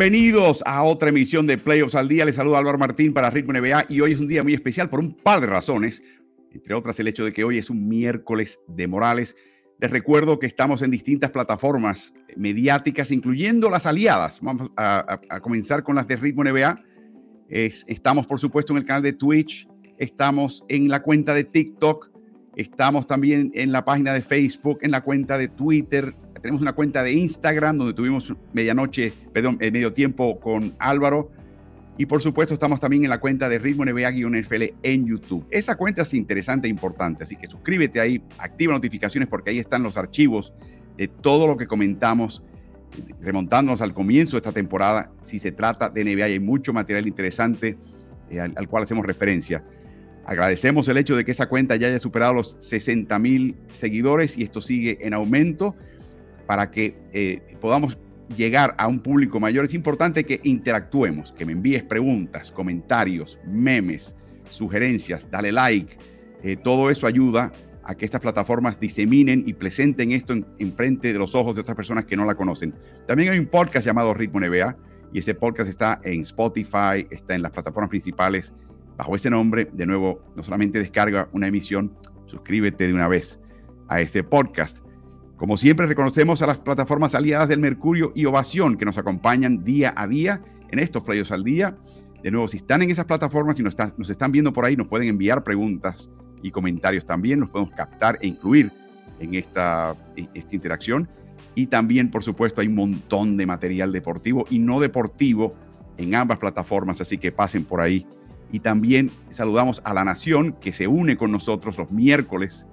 Bienvenidos a otra emisión de Playoffs al Día. Les saluda Álvaro Martín para Ritmo NBA y hoy es un día muy especial por un par de razones, entre otras el hecho de que hoy es un miércoles de Morales. Les recuerdo que estamos en distintas plataformas mediáticas, incluyendo las aliadas. Vamos a, comenzar con las de Ritmo NBA. estamos, por supuesto, en el canal de Twitch, estamos en la cuenta de TikTok, estamos también en la página de Facebook, en la cuenta de Twitter, tenemos una cuenta de Instagram donde tuvimos medianoche, perdón, eh, medio tiempo con Álvaro. Y por supuesto estamos también en la cuenta de Ritmo NBA-NFL en YouTube. Esa cuenta es interesante e importante, así que suscríbete ahí, activa notificaciones porque ahí están los archivos de todo lo que comentamos, remontándonos al comienzo de esta temporada. Si se trata de NBA, hay mucho material interesante eh, al, al, cual hacemos referencia. Agradecemos el hecho de que esa cuenta ya haya superado los 60 mil seguidores y esto sigue en aumento para que eh, podamos llegar a un público mayor, es importante que interactuemos, que me envíes preguntas, comentarios, memes, sugerencias, dale like. Eh, todo eso ayuda a que estas plataformas diseminen y presenten esto en, frente de los ojos de otras personas que no la conocen. También hay un podcast llamado Ritmo NBA y ese podcast está en Spotify, está en las plataformas principales bajo ese nombre. De nuevo, no solamente descarga una emisión, suscríbete de una vez a ese podcast. Como siempre, reconocemos a las plataformas aliadas del Mercurio y Ovación que nos acompañan día a día en estos playos al día. De nuevo, si están en esas plataformas y nos, nos están viendo por ahí, nos pueden enviar preguntas y comentarios también, nos podemos captar e incluir en esta, esta interacción. Y también, por supuesto, hay un montón de material deportivo y no deportivo en ambas plataformas, así que pasen por ahí. Y también saludamos a la Nación que se une con nosotros los miércoles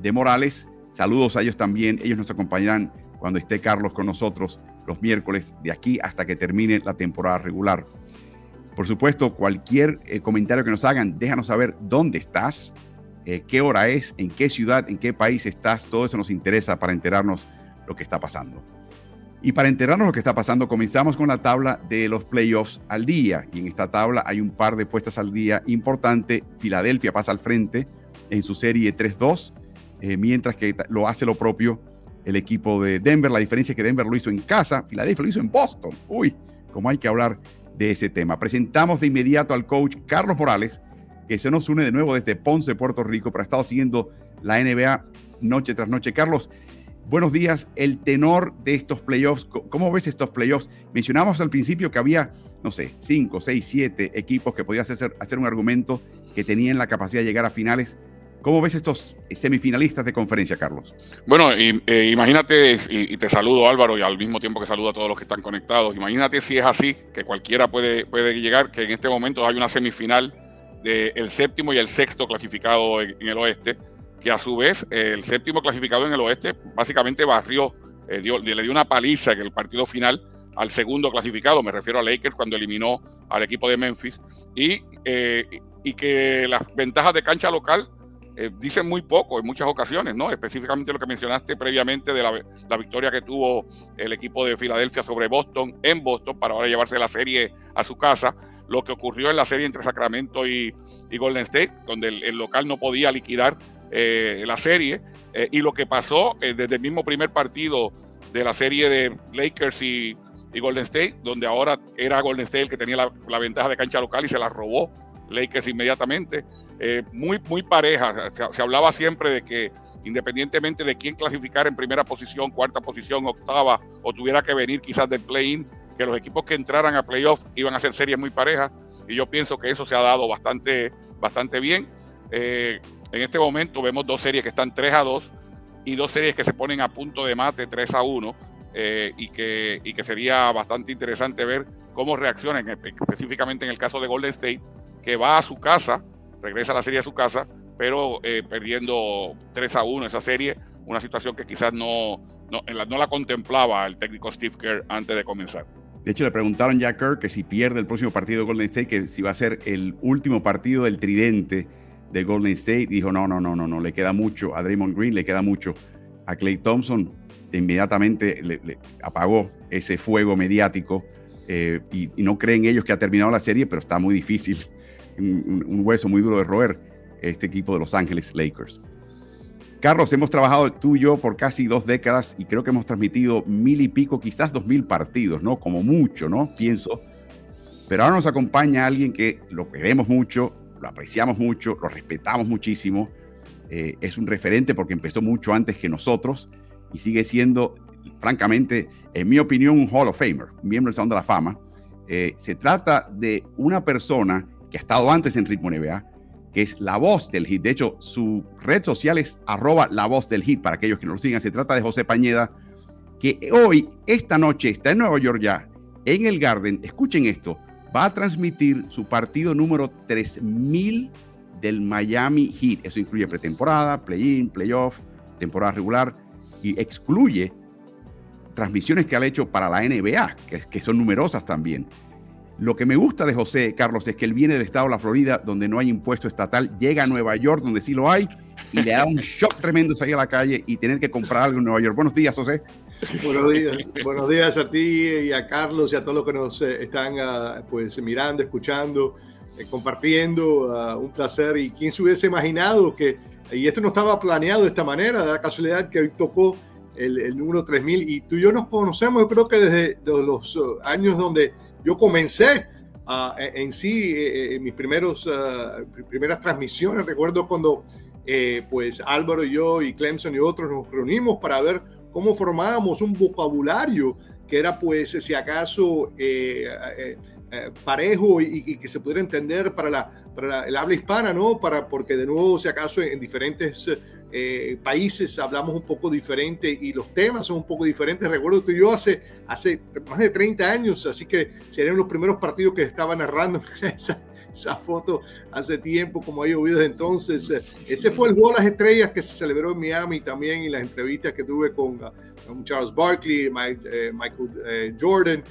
de Morales Saludos a ellos también. Ellos nos acompañarán cuando esté Carlos con nosotros los miércoles de aquí hasta que termine la temporada regular. Por supuesto, cualquier eh, comentario que nos hagan, déjanos saber dónde estás, eh, qué hora es, en qué ciudad, en qué país estás. Todo eso nos interesa para enterarnos lo que está pasando. Y para enterarnos lo que está pasando, comenzamos con la tabla de los playoffs al día. Y en esta tabla hay un par de puestas al día importante. Filadelfia pasa al frente en su serie 3-2 eh, mientras que lo hace lo propio el equipo de Denver. La diferencia es que Denver lo hizo en casa, Filadelfia lo hizo en Boston. Uy, cómo hay que hablar de ese tema. Presentamos de inmediato al coach Carlos Morales, que se nos une de nuevo desde Ponce, Puerto Rico, pero ha estado siguiendo la NBA noche tras noche. Carlos, buenos días. El tenor de estos playoffs, ¿cómo ves estos playoffs? Mencionamos al principio que había, no sé, cinco, seis, siete equipos que podías hacer, hacer un argumento que tenían la capacidad de llegar a finales. ¿Cómo ves estos semifinalistas de conferencia, Carlos? Bueno, eh, imagínate, y, te saludo Álvaro, y al mismo tiempo que saludo a todos los que están conectados, imagínate si es así, que cualquiera puede, puede llegar, que en este momento hay una semifinal del séptimo y el sexto clasificado en, el oeste, que a su vez el séptimo clasificado en el oeste básicamente barrió, eh, le dio una paliza en el partido final al segundo clasificado, me refiero a Lakers cuando eliminó al equipo de Memphis, y, eh, y que las ventajas de cancha local eh, dicen muy poco en muchas ocasiones, ¿no? Específicamente lo que mencionaste previamente de la, victoria que tuvo el equipo de Filadelfia sobre Boston en Boston para ahora llevarse la serie a su casa. Lo que ocurrió en la serie entre Sacramento y, Golden State, donde el, local no podía liquidar eh, la serie. Eh, y lo que pasó desde el mismo primer partido de la serie de Lakers y, Golden State, donde ahora era Golden State el que tenía la, la ventaja de cancha local y se la robó Lakers inmediatamente. Eh, muy, muy pareja. Se, hablaba siempre de que independientemente de quién clasificara en primera posición, cuarta posición, octava, o tuviera que venir quizás del play-in, que los equipos que entraran a playoff iban a ser series muy parejas. Y yo pienso que eso se ha dado bastante, bastante bien. Eh, en este momento vemos dos series que están 3 a 2 y dos series que se ponen a punto de mate 3 a 1 eh, y, que, y que sería bastante interesante ver cómo reaccionan, específicamente en el caso de Golden State, que va a su casa, regresa a la serie a su casa, pero eh, perdiendo 3 a 1 esa serie, una situación que quizás no, no, la, contemplaba el técnico Steve Kerr antes de comenzar. De hecho, le preguntaron ya a Kerr que si pierde el próximo partido de Golden State, que si va a ser el último partido del tridente de Golden State. Dijo, no, no, no, no, no, le queda mucho. A Draymond Green le queda mucho. A Clay Thompson inmediatamente le, apagó ese fuego mediático eh, y, no creen ellos que ha terminado la serie, pero está muy difícil un, hueso muy duro de roer este equipo de Los Ángeles Lakers. Carlos, hemos trabajado tú y yo por casi dos décadas y creo que hemos transmitido mil y pico, quizás dos mil partidos, ¿no? Como mucho, ¿no? Pienso. Pero ahora nos acompaña alguien que lo queremos mucho, lo apreciamos mucho, lo respetamos muchísimo. Eh, es un referente porque empezó mucho antes que nosotros y sigue siendo, francamente, en mi opinión, un Hall of Famer, miembro del Salón de la Fama. Eh, se trata de una persona que ha estado antes en Ritmo NBA, que es la voz del hit. De hecho, su red social es arroba la voz del hit para aquellos que no lo sigan. Se trata de José Pañeda, que hoy, esta noche, está en Nueva York ya, en el Garden. Escuchen esto, va a transmitir su partido número 3000 del Miami Heat. Eso incluye pretemporada, play-in, playoff, temporada regular y excluye transmisiones que ha hecho para la NBA, que, que son numerosas también. Lo que me gusta de José Carlos es que él viene del estado de la Florida, donde no hay impuesto estatal, llega a Nueva York, donde sí lo hay, y le da un shock tremendo salir a la calle y tener que comprar algo en Nueva York. Buenos días, José. Buenos días, buenos días a ti y a Carlos y a todos los que nos eh, están ah, pues mirando, escuchando, eh, compartiendo. Ah, un placer. Y quién se hubiese imaginado que, y esto no estaba planeado de esta manera, la casualidad que hoy tocó el, el número 3000 y tú y yo nos conocemos, yo creo que desde, los uh, años donde yo comencé uh, en sí, eh, en mis primeros, uh, primeras transmisiones, recuerdo cuando pues Álvaro y yo y Clemson y otros nos reunimos para ver cómo formábamos un vocabulario que era pues si acaso eh, eh, eh, parejo y, que se pudiera entender para, la, para el habla hispana, ¿no? Para, porque de nuevo si acaso en, diferentes países hablamos un poco diferente y los temas son un poco diferentes. Recuerdo que yo hace, hace más de 30 años, así que serían los primeros partidos que estaba narrando esa, esa foto hace tiempo, como hay oído entonces. Eh, ese fue el Juego de las Estrellas que se celebró en Miami también y las entrevistas que tuve con, uh, Charles Barkley, eh, Michael eh, Jordan,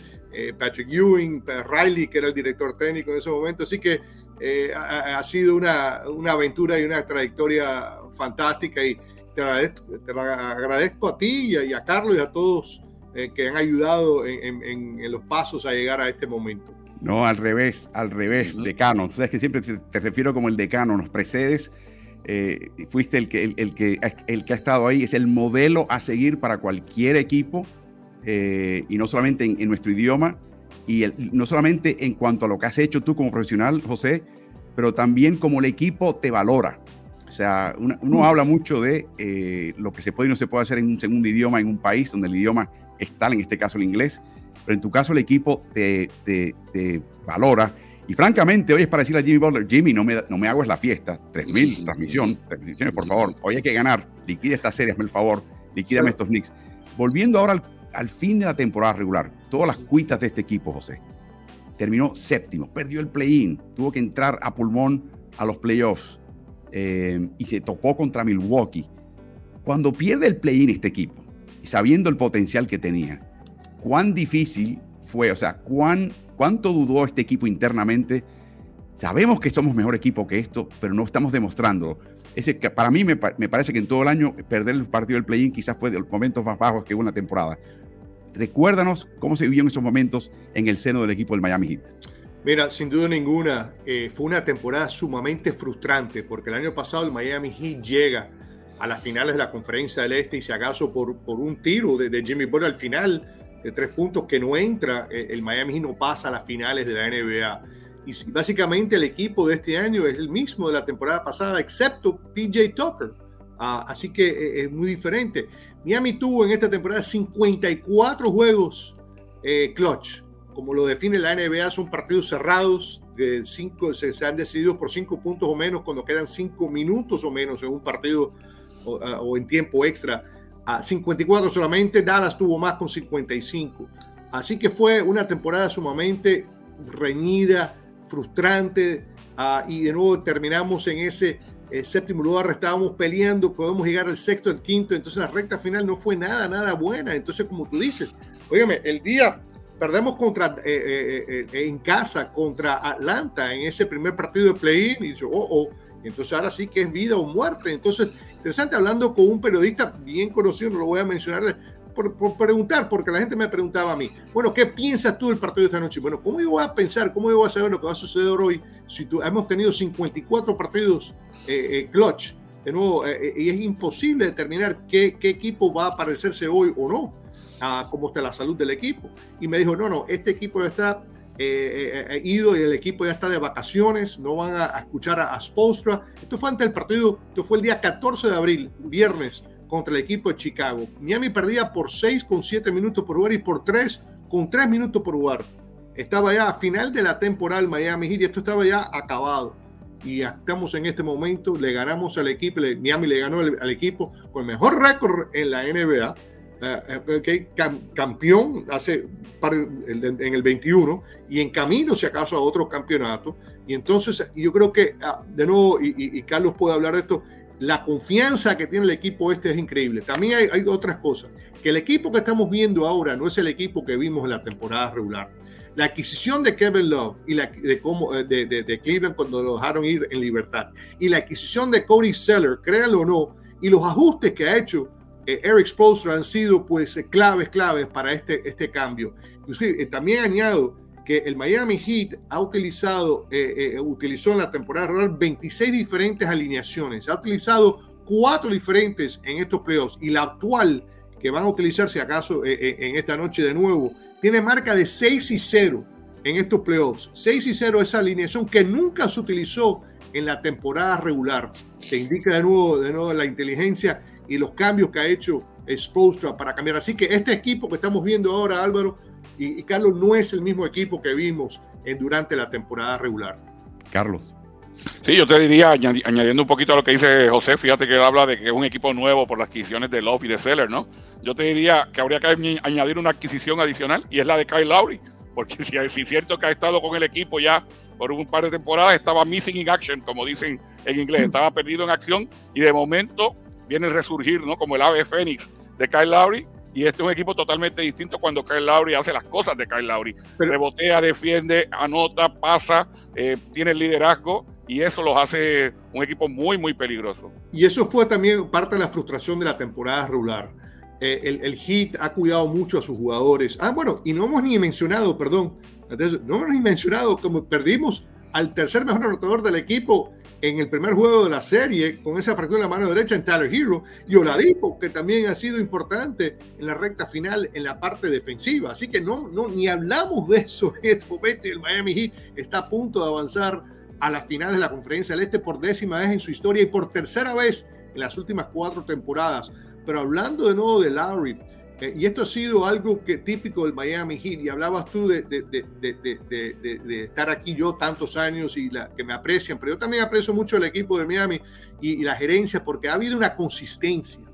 Patrick Ewing, Riley, que era el director técnico en ese momento. Así que ha, sido una, una, aventura y una trayectoria fantástica y te agradezco, te agradezco a ti y a, Carlos y a todos que han ayudado en los pasos a llegar a este momento. No, al revés, al revés, decano. Sabes que siempre te, refiero como el decano, nos precedes. Eh, fuiste el que, el, que, el que ha estado ahí, es el modelo a seguir para cualquier equipo, eh, y no solamente en, nuestro idioma, y no solamente en cuanto a lo que has hecho tú como profesional, José, pero también como el equipo te valora. O sea, uno, habla mucho de eh, lo que se puede y no se puede hacer en un segundo idioma en un país donde el idioma es tal, en este caso el inglés, pero en tu caso el equipo te, valora. Y francamente, hoy es para decirle a Jimmy Butler, Jimmy, no me, no me hago es la fiesta, 3.000 transmisión, transmisiones, por favor, hoy hay que ganar, liquida esta serie, hazme el favor, liquídame estos Knicks. Volviendo ahora al, fin de la temporada regular, todas las cuitas de este equipo, José, terminó séptimo, perdió el play-in, tuvo que entrar a pulmón a los playoffs eh, y se topó contra Milwaukee. Cuando pierde el play-in este equipo, sabiendo el potencial que tenía, cuán difícil fue, o sea, cuán, cuánto dudó este equipo internamente. Sabemos que somos mejor equipo que esto, pero no estamos demostrando. Ese, para mí me, parece que en todo el año perder el partido del play-in quizás fue de los momentos más bajos que hubo una temporada. Recuérdanos cómo se en esos momentos en el seno del equipo del Miami Heat. Mira, sin duda ninguna, eh, fue una temporada sumamente frustrante porque el año pasado el Miami Heat llega a las finales de la conferencia del Este y si acaso por, por un tiro de, de Jimmy Butler al final de tres puntos que no entra, eh, el Miami no pasa a las finales de la NBA. Y básicamente el equipo de este año es el mismo de la temporada pasada, excepto PJ Tucker. Ah, así que eh, es muy diferente. Miami tuvo en esta temporada 54 juegos eh, clutch. Como lo define la NBA, son partidos cerrados. De cinco, se, han decidido por cinco puntos o menos cuando quedan cinco minutos o menos en un partido o, o en tiempo extra a 54 solamente, Dallas tuvo más con 55. Así que fue una temporada sumamente reñida, frustrante, ah, y de nuevo terminamos en ese eh, séptimo lugar, estábamos peleando, podemos llegar al sexto, el quinto, entonces la recta final no fue nada, nada buena. Entonces, como tú dices, óigame, el día perdemos contra, eh, eh, en casa contra Atlanta en ese primer partido de play-in, y dice, oh, oh, entonces ahora sí que es vida o muerte. Entonces, interesante hablando con un periodista bien conocido, no lo voy a mencionar, por, preguntar, porque la gente me preguntaba a mí, bueno, ¿qué piensas tú del partido de esta noche? Bueno, ¿cómo iba a pensar, cómo iba a saber lo que va a suceder hoy si tú, hemos tenido 54 partidos eh, eh, clutch de nuevo, eh, y es imposible determinar qué, qué, equipo va a parecerse hoy o no, a cómo está la salud del equipo. Y me dijo, no, no, este equipo está ido y el equipo ya está de vacaciones, no van a, escuchar a, a Spolstra. Esto fue ante el partido, esto fue el día 14 de abril, viernes, contra el equipo de Chicago. Miami perdía por 6 con 7 minutos por jugar y por 3 con 3 minutos por jugar. Estaba ya a final de la temporada Miami Heat y esto estaba ya acabado. Y estamos en este momento, le ganamos al equipo, Miami le ganó al, equipo con el mejor récord en la NBA, eh, eh, campeón hace en el 21 y en camino si acaso a otro campeonato. Y entonces yo creo que, ah, de nuevo, y, Carlos puede hablar de esto, la confianza que tiene el equipo este es increíble. También hay, otras cosas, que el equipo que estamos viendo ahora no es el equipo que vimos en la temporada regular. La adquisición de Kevin Love y la, de, cómo, eh, de, de, Cleveland cuando lo dejaron ir en libertad y la adquisición de Cody Seller, créanlo o no, y los ajustes que ha hecho eh, Eric Spoelstra han sido pues claves, claves para este, este cambio. Inclusive, eh, también añado que el Miami Heat ha utilizado, eh, eh, utilizó en la temporada regular 26 diferentes alineaciones, ha utilizado cuatro diferentes en estos playoffs y la actual que van a utilizar si acaso eh, en esta noche de nuevo, tiene marca de 6 y 0 en estos playoffs. 6 y 0 esa alineación que nunca se utilizó en la temporada regular. Te indica de nuevo, de nuevo la inteligencia y los cambios que ha hecho Spolstra para cambiar. Así que este equipo que estamos viendo ahora, Álvaro, y, Carlos no es el mismo equipo que vimos en, durante la temporada regular. Carlos. Sí, yo te diría, añadiendo un poquito a lo que dice José, fíjate que él habla de que es un equipo nuevo por las adquisiciones de Love y de Seller, ¿no? Yo te diría que habría que añadir una adquisición adicional y es la de Kyle Lowry, porque si, si es cierto que ha estado con el equipo ya por un par de temporadas, estaba missing in action, como dicen en inglés, estaba perdido en acción y de momento viene a resurgir, ¿no? Como el ave fénix de Kyle Lowry y este es un equipo totalmente distinto cuando Kyle Lowry hace las cosas de Kyle Lowry. Rebotea, defiende, anota, pasa, eh, tiene el liderazgo y eso los hace un equipo muy, muy peligroso. Y eso fue también parte de la frustración de la temporada regular. Eh, el, el Heat ha cuidado mucho a sus jugadores. Ah, bueno, y no hemos ni mencionado, perdón, no hemos ni mencionado como perdimos al tercer mejor anotador del equipo en el primer juego de la serie con esa fractura en la mano derecha en Tyler Hero y Oladipo, que también ha sido importante en la recta final en la parte defensiva. Así que no, no ni hablamos de eso en este momento y el Miami Heat está a punto de avanzar a la final de la Conferencia del Este por décima vez en su historia y por tercera vez en las últimas cuatro temporadas. Pero hablando de nuevo de Lowry, eh, y esto ha sido algo que típico del Miami Heat, y hablabas tú de, estar aquí yo tantos años y que me aprecian, pero yo también aprecio mucho el equipo de Miami y, la gerencia porque ha habido una consistencia.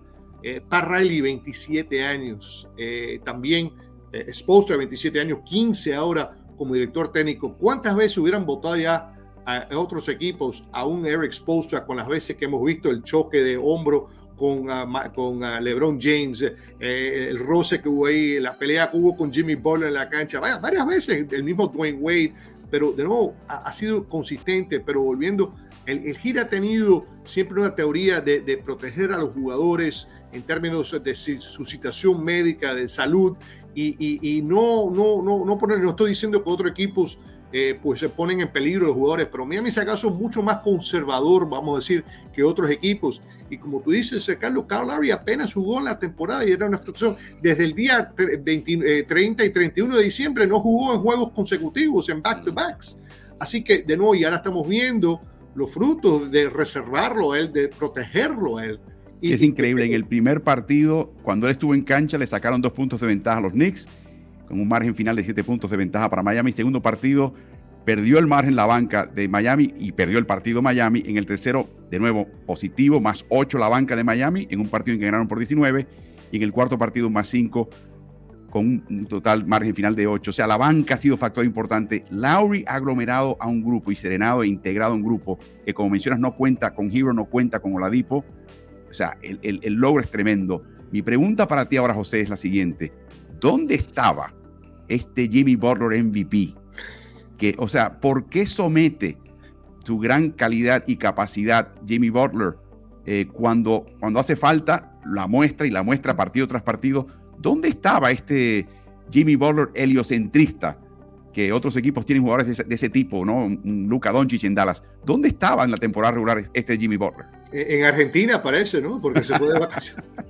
Eh, Pat Riley, 27 años, eh, también eh, 27 años, 15 ahora como director técnico. ¿Cuántas veces hubieran votado ya a, otros equipos a un Eric Spoelstra con las veces que hemos visto el choque de hombro con, uh, con uh, LeBron James, eh, el roce que hubo ahí, la pelea que hubo con Jimmy Butler en la cancha, vaya, varias veces, el mismo Dwayne Wade, pero de nuevo ha, sido consistente, pero volviendo, el, el ha tenido siempre una teoría de, de, proteger a los jugadores en términos de su situación médica, de salud, y, y, y no, no, no, no, poner, no estoy diciendo que otros equipos eh, pues se ponen en peligro los jugadores. Pero Miami, si acaso, es mucho más conservador, vamos a decir, que otros equipos. Y como tú dices, eh, Carlos, Carl Larry apenas jugó en la temporada y era una frustración. Desde el día 20, 30 eh, y 31 de diciembre no jugó en juegos consecutivos, en back-to-backs. Así que, de nuevo, y ahora estamos viendo los frutos de reservarlo a él, de protegerlo a él. Y, es increíble. En el primer partido, cuando él estuvo en cancha, le sacaron dos puntos de ventaja a los Knicks con un margen final de 7 puntos de ventaja para Miami. Segundo partido, perdió el margen la banca de Miami y perdió el partido Miami. En el tercero, de nuevo, positivo, más 8 la banca de Miami, en un partido en que ganaron por 19. Y en el cuarto partido, más 5, con un total margen final de 8. O sea, la banca ha sido factor importante. Lowry ha aglomerado a un grupo y serenado e integrado a un grupo que, como mencionas, no cuenta con Hero, no cuenta con Oladipo. O sea, el, el logro es tremendo. Mi pregunta para ti ahora, José, es la siguiente. ¿Dónde estaba este Jimmy Butler MVP. Que, o sea, ¿por qué somete su gran calidad y capacidad Jimmy Butler eh, cuando, cuando hace falta la muestra y la muestra partido tras partido? ¿Dónde estaba este Jimmy Butler heliocentrista? Que otros equipos tienen jugadores de ese, tipo, ¿no? Luca Doncic en Dallas. ¿Dónde estaba en la temporada regular este Jimmy Butler? En Argentina parece, ¿no? Porque se fue de vacaciones,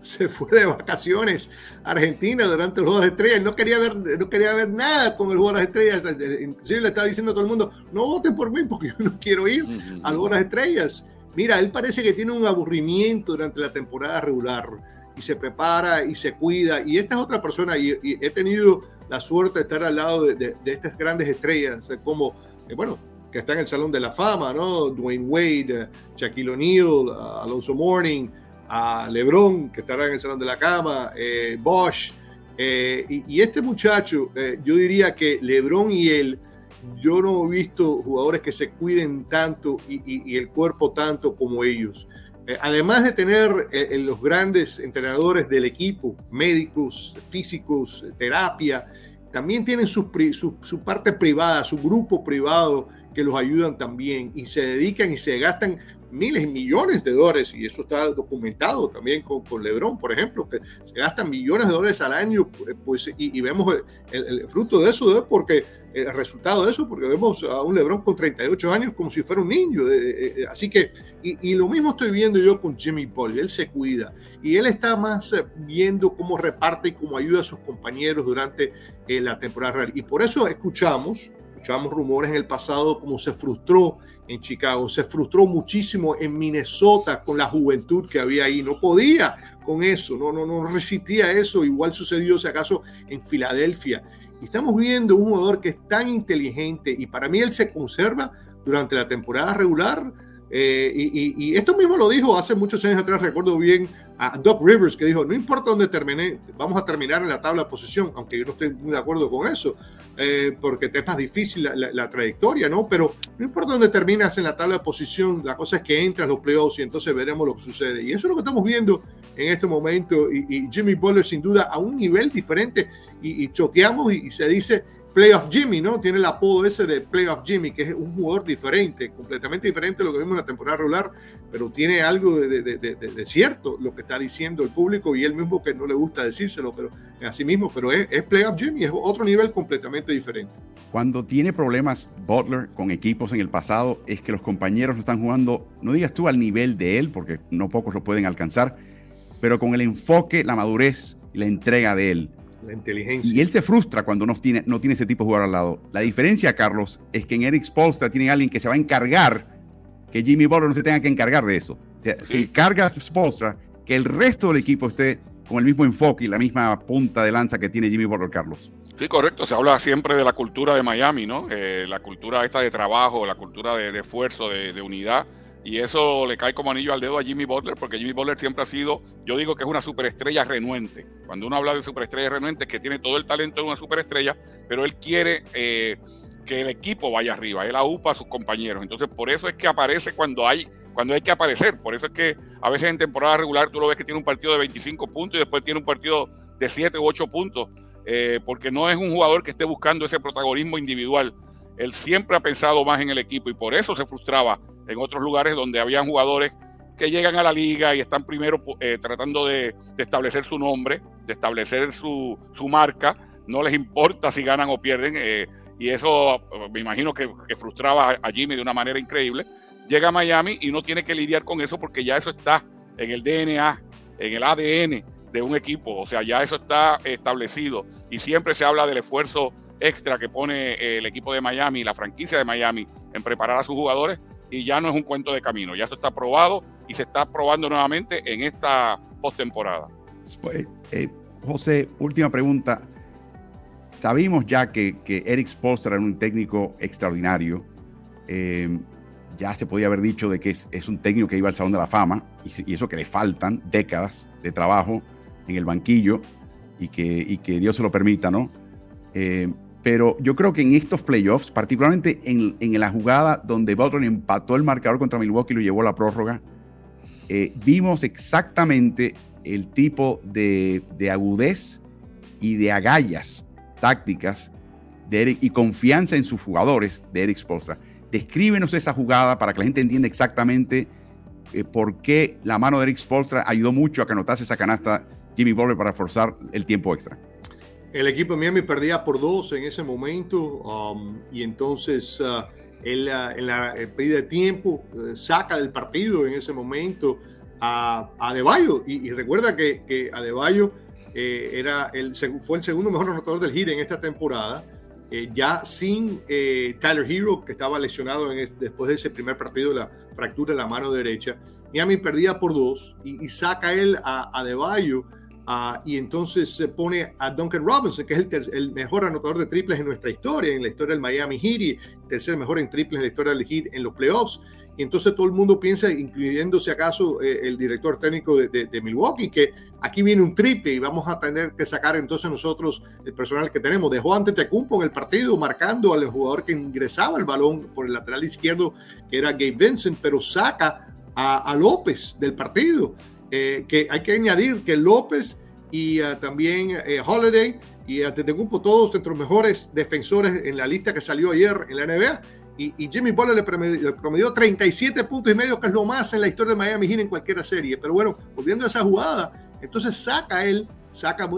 se fue, de vacaciones a Argentina durante el Juego de las Estrellas. No quería ver, no quería ver nada con el Juego de las Estrellas. Inclusive le estaba diciendo a todo el mundo, no voten por mí porque yo no quiero ir al Juego de las Estrellas. Mira, él parece que tiene un aburrimiento durante la temporada regular y se prepara y se cuida. Y esta es otra persona, y, he tenido la suerte de estar al lado de, estas grandes estrellas, como, eh, bueno, que está en el Salón de la Fama, ¿no? Dwayne Wade, Shaquille O'Neal, Alonso Morning, a LeBron, que estará en el Salón de la Cama, eh, Bosch. Eh, y, este muchacho, yo diría que LeBron y él, yo no he visto jugadores que se cuiden tanto y, el cuerpo tanto como ellos. además de tener los grandes entrenadores del equipo, médicos, físicos, terapia, también tienen su, su, parte privada, su grupo privado que los ayudan también y se dedican y se gastan miles y millones de dólares, y eso está documentado también con, con Lebron, por ejemplo, que se gastan millones de dólares al año, pues, y, vemos el, fruto de eso, porque el resultado de eso, porque vemos a un Lebron con 38 años como si fuera un niño. así que, y, lo mismo estoy viendo yo con Jimmy Paul, él se cuida y él está más eh, viendo cómo reparte y cómo ayuda a sus compañeros durante eh, la temporada real. Y por eso escuchamos Escuchábamos rumores en el pasado como se frustró en Chicago, se frustró muchísimo en Minnesota con la juventud que había ahí, no podía con eso, no, no, no resistía eso, igual sucedió si acaso en Filadelfia. Y estamos viendo un jugador que es tan inteligente y para mí él se conserva durante la temporada regular. Eh, y, y, esto mismo lo dijo hace muchos años atrás, recuerdo bien a Doc Rivers, que dijo, no importa dónde termine, vamos a terminar en la tabla de posición, aunque yo no estoy muy de acuerdo con eso, eh, porque es más difícil la, trayectoria, ¿no? Pero no importa dónde terminas en la tabla de posición, la cosa es que entras los playoffs y entonces veremos lo que sucede. Y eso es lo que estamos viendo en este momento. Y, Jimmy Butler, sin duda, a un nivel diferente. Y, choteamos y se dice Playoff Jimmy, ¿no? Tiene el apodo ese de Playoff Jimmy, que es un jugador diferente, completamente diferente a lo que vimos en la temporada regular, pero tiene algo de, cierto lo que está diciendo el público y él mismo que no le gusta decírselo, pero a sí mismo, pero es, es Playoff Jimmy, es otro nivel completamente diferente. Cuando tiene problemas Butler con equipos en el pasado, es que los compañeros no están jugando, no digas tú al nivel de él, porque no pocos lo pueden alcanzar, pero con el enfoque, la madurez y la entrega de él la inteligencia. Y él se frustra cuando no tiene, no tiene ese tipo de jugador al lado. La diferencia, Carlos, es que en Eric Spolstra tiene alguien que se va a encargar que Jimmy Butler no se tenga que encargar de eso. Se encarga Spolstra que el resto del equipo esté con el mismo enfoque y la misma punta de lanza que tiene Jimmy Butler, Carlos. Sí, correcto. Se habla siempre de la cultura de Miami, ¿no? Eh, la cultura esta de trabajo, la cultura de, esfuerzo, de, de unidad y eso le cae como anillo al dedo a Jimmy Butler, porque Jimmy Butler siempre ha sido, yo digo que es una superestrella renuente. Cuando uno habla de superestrella renuente, es que tiene todo el talento de una superestrella, pero él quiere eh, que el equipo vaya arriba, él aupa a sus compañeros. Entonces, por eso es que aparece cuando hay, cuando hay que aparecer. Por eso es que a veces en temporada regular tú lo ves que tiene un partido de 25 puntos y después tiene un partido de 7 u 8 puntos, eh, porque no es un jugador que esté buscando ese protagonismo individual. Él siempre ha pensado más en el equipo y por eso se frustraba en otros lugares donde habían jugadores que llegan a la liga y están primero eh, tratando de, establecer su nombre, de establecer su, marca, no les importa si ganan o pierden, eh, y eso me imagino que, frustraba a Jimmy de una manera increíble. Llega a Miami y no tiene que lidiar con eso porque ya eso está en el DNA, en el ADN de un equipo, o sea, ya eso está establecido y siempre se habla del esfuerzo extra que pone el equipo de Miami, la franquicia de Miami, en preparar a sus jugadores y ya no es un cuento de camino, ya eso está probado y se está probando nuevamente en esta postemporada. Pues, eh, José, última pregunta. Sabimos ya que, que Eric Spoelstra era un técnico extraordinario. Eh, ya se podía haber dicho de que es, un técnico que iba al Salón de la Fama y, eso que le faltan décadas de trabajo en el banquillo y que, y que Dios se lo permita, ¿no? Pero yo creo que en estos playoffs, particularmente en, la jugada donde Butler empató el marcador contra Milwaukee y lo llevó a la prórroga, eh, vimos exactamente el tipo de, agudez y de agallas tácticas de Eric, y confianza en sus jugadores de Eric Spolstra. Descríbenos esa jugada para que la gente entienda exactamente eh, por qué la mano de Eric Spolstra ayudó mucho a que anotase esa canasta Jimmy Butler para forzar el tiempo extra. El equipo de Miami perdía por dos en ese momento um, y entonces uh, Él en la pedida de tiempo saca del partido en ese momento a, a Adebayo. Y, recuerda que, que Adebayo era el, fue el segundo mejor anotador del Heat en esta temporada. ya sin Tyler Hero, que estaba lesionado después de ese primer partido la fractura de la mano derecha. Miami perdía por dos y, saca él a, a Deballo y entonces se pone a Duncan Robinson, que es el, mejor anotador de triples en nuestra historia, en la historia del Miami Heat y tercer mejor en triples en la historia del Heat en los playoffs. Y entonces todo el mundo piensa, incluyéndose acaso eh, el director técnico de, Milwaukee, que aquí viene un triple y vamos a tener que sacar entonces nosotros el personal que tenemos. Dejó ante Tecumpo en el partido marcando al jugador que ingresaba el balón por el lateral izquierdo, que era Gabe Vincent, pero saca a, López del partido. Eh, que hay que añadir que López y eh, también eh, Holiday y Antetokounmpo, todos entre los mejores defensores en la lista que salió ayer en la NBA. Y, Jimmy Butler le promedió, 37 puntos y medio, que es lo más en la historia de Miami Heat en cualquier serie. Pero bueno, volviendo a esa jugada, entonces saca él, saca a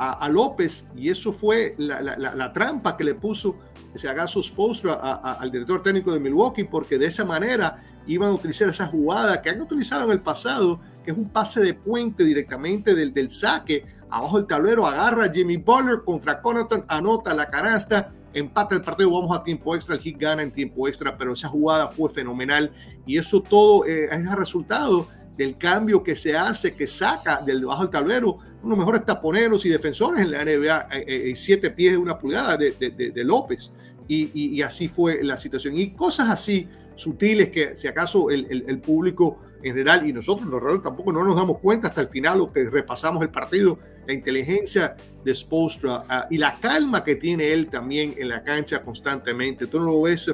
a, a, López y eso fue la, la, la, trampa que le puso ese agaso Spostra al director técnico de Milwaukee, porque de esa manera iban a utilizar esa jugada que han utilizado en el pasado, es un pase de puente directamente del, del saque abajo del tablero, agarra Jimmy Butler contra Connaughton, anota la canasta, empata el partido, vamos a tiempo extra, el hit gana en tiempo extra, pero esa jugada fue fenomenal y eso todo eh, es el resultado del cambio que se hace, que saca del debajo del tablero uno los mejores taponeros y defensores en la NBA, eh, eh, siete pies de una pulgada de, de, López. Y, y, así fue la situación. Y cosas así sutiles que si acaso el, el, público en general y nosotros los tampoco no nos damos cuenta hasta el final o que repasamos el partido, la inteligencia de Spostra ah, y la calma que tiene él también en la cancha constantemente. Tú lo ves,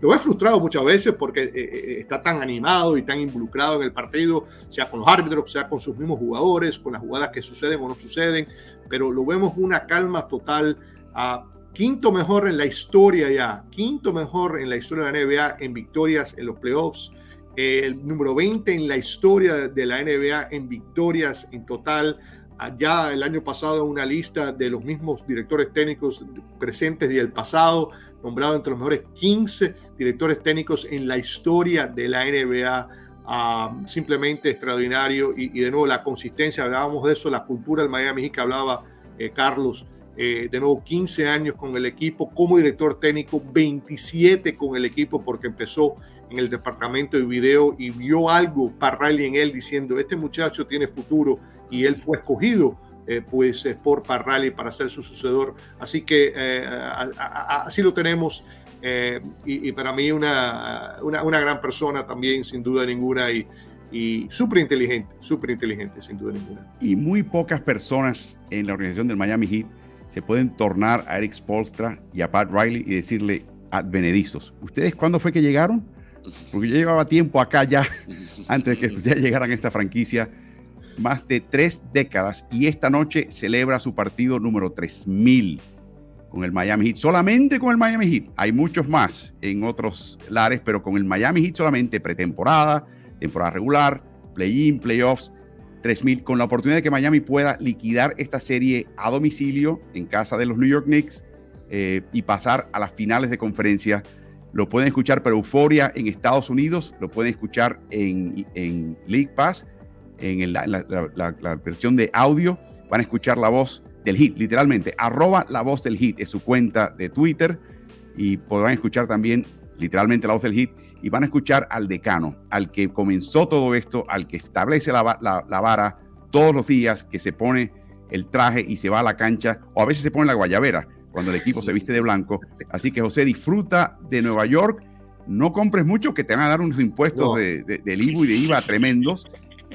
lo ves frustrado muchas veces porque eh, eh, está tan animado y tan involucrado en el partido, sea con los árbitros, sea con sus mismos jugadores, con las jugadas que suceden o no suceden, pero lo vemos una calma total. a quinto mejor en la historia ya, quinto mejor en la historia de la NBA en victorias en los playoffs, el número 20 en la historia de la NBA en victorias en total. Ya el año pasado una lista de los mismos directores técnicos presentes y del pasado, nombrado entre los mejores 15 directores técnicos en la historia de la NBA. Ah, simplemente extraordinario y, de nuevo la consistencia, hablábamos de eso, la cultura del Miami que hablaba eh, Carlos, eh, de nuevo 15 años con el equipo como director técnico, 27 con el equipo porque empezó en el departamento de video y vio algo para Riley en él diciendo, este muchacho tiene futuro y él fue escogido eh, pues eh, por Parrally para ser su sucedor. Así que así lo tenemos y, para mí una, una, gran persona también, sin duda ninguna, y, y súper inteligente, súper inteligente, sin duda ninguna. Y muy pocas personas en la organización del Miami Heat se pueden tornar a Eric Spolstra y a Pat Riley y decirle advenedizos. ¿Ustedes cuándo fue que llegaron? Porque yo llevaba tiempo acá ya, antes de que ya llegaran a esta franquicia, más de tres décadas y esta noche celebra su partido número 3000 con el Miami Heat. Solamente con el Miami Heat. Hay muchos más en otros lares, pero con el Miami Heat solamente pretemporada, temporada regular, play-in, playoffs 3000 con la oportunidad de que Miami pueda liquidar esta serie a domicilio en casa de los New York Knicks eh, y pasar a las finales de conferencia. Lo pueden escuchar por Euforia en Estados Unidos, lo pueden escuchar en, en League Pass, en la, la, versión de audio. Van a escuchar la voz del hit, literalmente, arroba la voz del hit es su cuenta de Twitter y podrán escuchar también literalmente la voz del hit y van a escuchar al decano, al que comenzó todo esto, al que establece la, vara todos los días, que se pone el traje y se va a la cancha, o a veces se pone la guayabera cuando el equipo se viste de blanco. Así que José, disfruta de Nueva York. No compres mucho, que te van a dar unos impuestos de, del IVU y de IVA tremendos,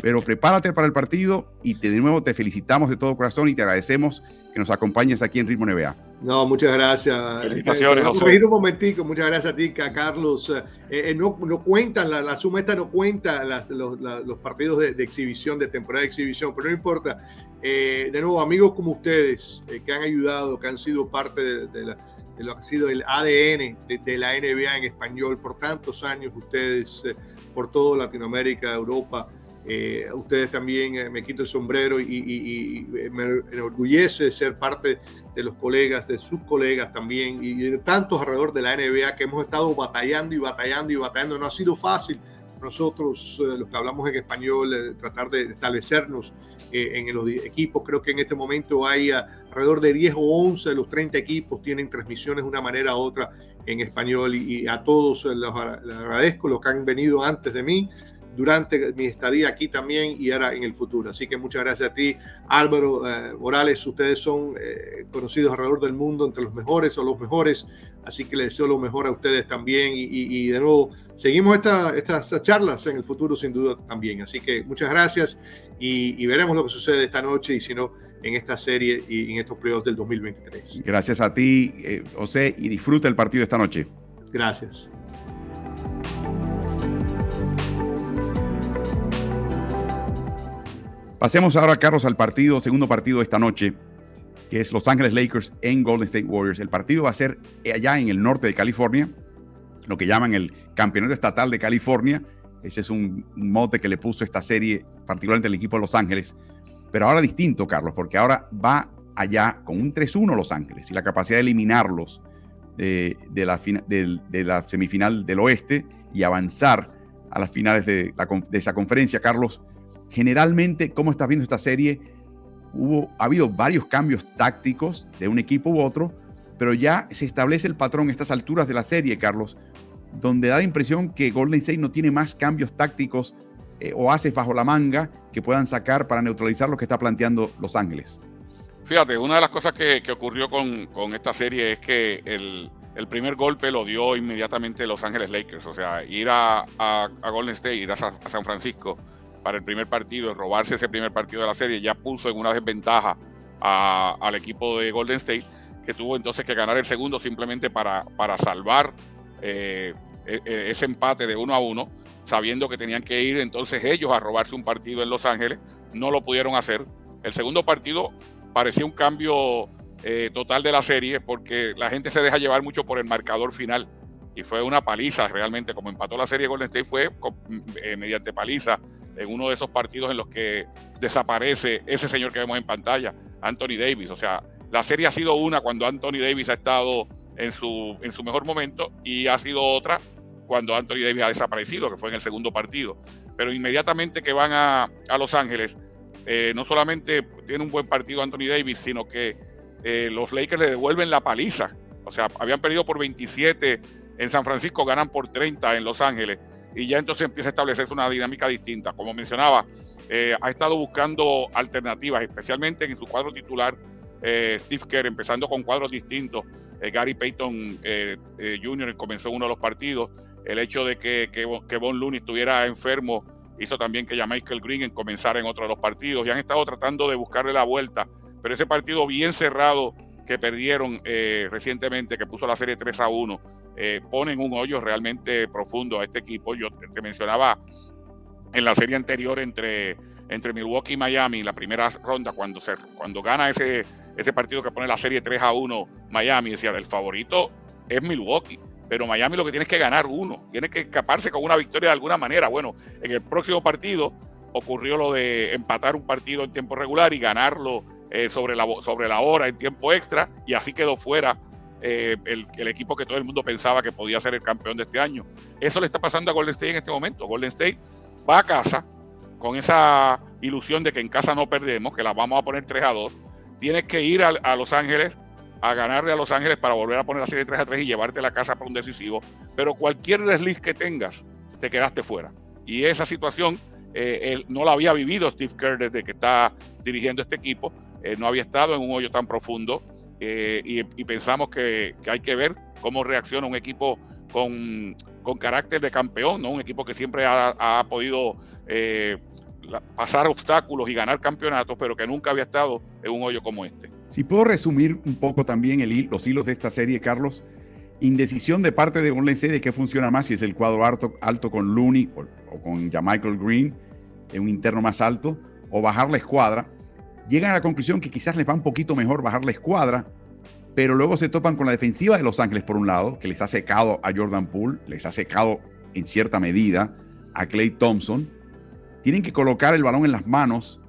pero prepárate para el partido y de nuevo te felicitamos de todo corazón y te agradecemos que nos acompañes aquí en Ritmo NBA. No, muchas gracias. Felicitaciones, un momentico, muchas gracias a ti, a Carlos. Eh, eh, no, no, cuentan, la, suma esta no cuenta los, partidos de, exhibición, de temporada de exhibición, pero no importa. Eh, de nuevo, amigos como ustedes, que han ayudado, que han sido parte de, lo que ha sido el ADN de, la NBA en español por tantos años, ustedes, por toda Latinoamérica, Europa, Eh, ustedes también eh, me quito el sombrero y, me enorgullece ser parte de los colegas, de sus colegas también y de tantos alrededor de la NBA que hemos estado batallando y batallando y batallando. No ha sido fácil nosotros, eh, los que hablamos en español, tratar de establecernos en los equipos. Creo que en este momento hay alrededor de 10 o 11 de los 30 equipos tienen transmisiones de una manera u otra en español y, a todos les, les agradezco los que han venido antes de mí durante mi estadía aquí también y ahora en el futuro. Así que muchas gracias a ti, Álvaro eh, Morales. Ustedes son eh, conocidos alrededor del mundo entre los mejores o los mejores. Así que les deseo lo mejor a ustedes también. Y, de nuevo, seguimos estas charlas en el futuro sin duda también. Así que muchas gracias y, veremos lo que sucede esta noche y si no, en esta serie y en estos playoffs del 2023. Gracias a ti, eh, José, y disfruta el partido esta noche. Gracias. Pasemos ahora, Carlos, al partido, segundo partido de esta noche, que es Los Ángeles Lakers en Golden State Warriors. El partido va a ser allá en el norte de California, lo que llaman el Campeonato Estatal de California. Ese es un mote que le puso esta serie, particularmente el equipo de Los Ángeles. Pero ahora distinto, Carlos, porque ahora va allá con un 3-1 Los Ángeles y la capacidad de eliminarlos de, la, de, la, semifinal del oeste y avanzar a las finales de esa conferencia, Carlos generalmente, ¿cómo estás viendo esta serie? Hubo, ha habido varios cambios tácticos de un equipo u otro, pero ya se establece el patrón a estas alturas de la serie, Carlos, donde da la impresión que Golden State no tiene más cambios tácticos eh, o haces bajo la manga que puedan sacar para neutralizar lo que está planteando Los Ángeles. Fíjate, una de las cosas que, ocurrió con, esta serie es que el, primer golpe lo dio inmediatamente Los Ángeles Lakers, o sea, ir a, Golden State, ir a San Francisco para el primer partido, robarse ese primer partido de la serie, ya puso en una desventaja al equipo de Golden State, que tuvo entonces que ganar el segundo simplemente para, para salvar eh, e, e, ese empate de uno a uno, sabiendo que tenían que ir entonces ellos a robarse un partido en Los Ángeles, no lo pudieron hacer. El segundo partido parecía un cambio eh, total de la serie porque la gente se deja llevar mucho por el marcador final y fue una paliza realmente, como empató la serie Golden State fue eh, mediante paliza en uno de esos partidos en los que desaparece ese señor que vemos en pantalla, Anthony Davis. O sea, la serie ha sido una cuando Anthony Davis ha estado en su, en su mejor momento y ha sido otra cuando Anthony Davis ha desaparecido, que fue en el segundo partido. Pero inmediatamente que van a, Los Ángeles, eh, no solamente tiene un buen partido Anthony Davis, sino que eh, los Lakers le devuelven la paliza. O sea, habían perdido por 27 en San Francisco, ganan por 30 en Los Ángeles y ya entonces empieza a establecerse una dinámica distinta. Como mencionaba, eh, ha estado buscando alternativas, especialmente en su cuadro titular, eh, Steve Kerr, empezando con cuadros distintos. Eh, Gary Payton Jr. comenzó uno de los partidos. El hecho de que, que, Von Looney estuviera enfermo hizo también que ya Michael Green comenzara en otro de los partidos. Y han estado tratando de buscarle la vuelta. Pero ese partido bien cerrado que perdieron recientemente, que puso la serie 3 a 1, eh, ponen un hoyo realmente profundo a este equipo. Yo te mencionaba en la serie anterior entre, entre Milwaukee y Miami, la primera ronda, cuando, se, cuando gana ese, ese partido que pone la serie 3 a 1 Miami, decía, el favorito es Milwaukee. Pero Miami lo que tiene es que ganar uno, tiene que escaparse con una victoria de alguna manera. Bueno, en el próximo partido ocurrió lo de empatar un partido en tiempo regular y ganarlo eh, sobre, la, sobre la hora en tiempo extra, y así quedó fuera eh, el, equipo que todo el mundo pensaba que podía ser el campeón de este año. Eso le está pasando a Golden State en este momento. Golden State va a casa con esa ilusión de que en casa no perdemos, que la vamos a poner 3 a 2. Tienes que ir a, Los Ángeles a ganarle a Los Ángeles para volver a poner la serie 3 a 3 y llevarte la casa para un decisivo. Pero cualquier desliz que tengas, te quedaste fuera. Y esa situación eh, él no la había vivido Steve Kerr desde que está dirigiendo este equipo. Eh, no había estado en un hoyo tan profundo. Eh, y, pensamos que, hay que ver cómo reacciona un equipo con, carácter de campeón, ¿no? un equipo que siempre ha, podido eh, pasar obstáculos y ganar campeonatos, pero que nunca había estado en un hoyo como este. Si puedo resumir un poco también el, los hilos de esta serie, Carlos, indecisión de parte de Golden State de qué funciona más, si es el cuadro alto, alto con Looney o, con Michael Green, en un interno más alto, o bajar la escuadra llegan a la conclusión que quizás les va un poquito mejor bajar la escuadra, pero luego se topan con la defensiva de Los Ángeles por un lado, que les ha secado a Jordan Poole, les ha secado en cierta medida a Clay Thompson, tienen que colocar el balón en las manos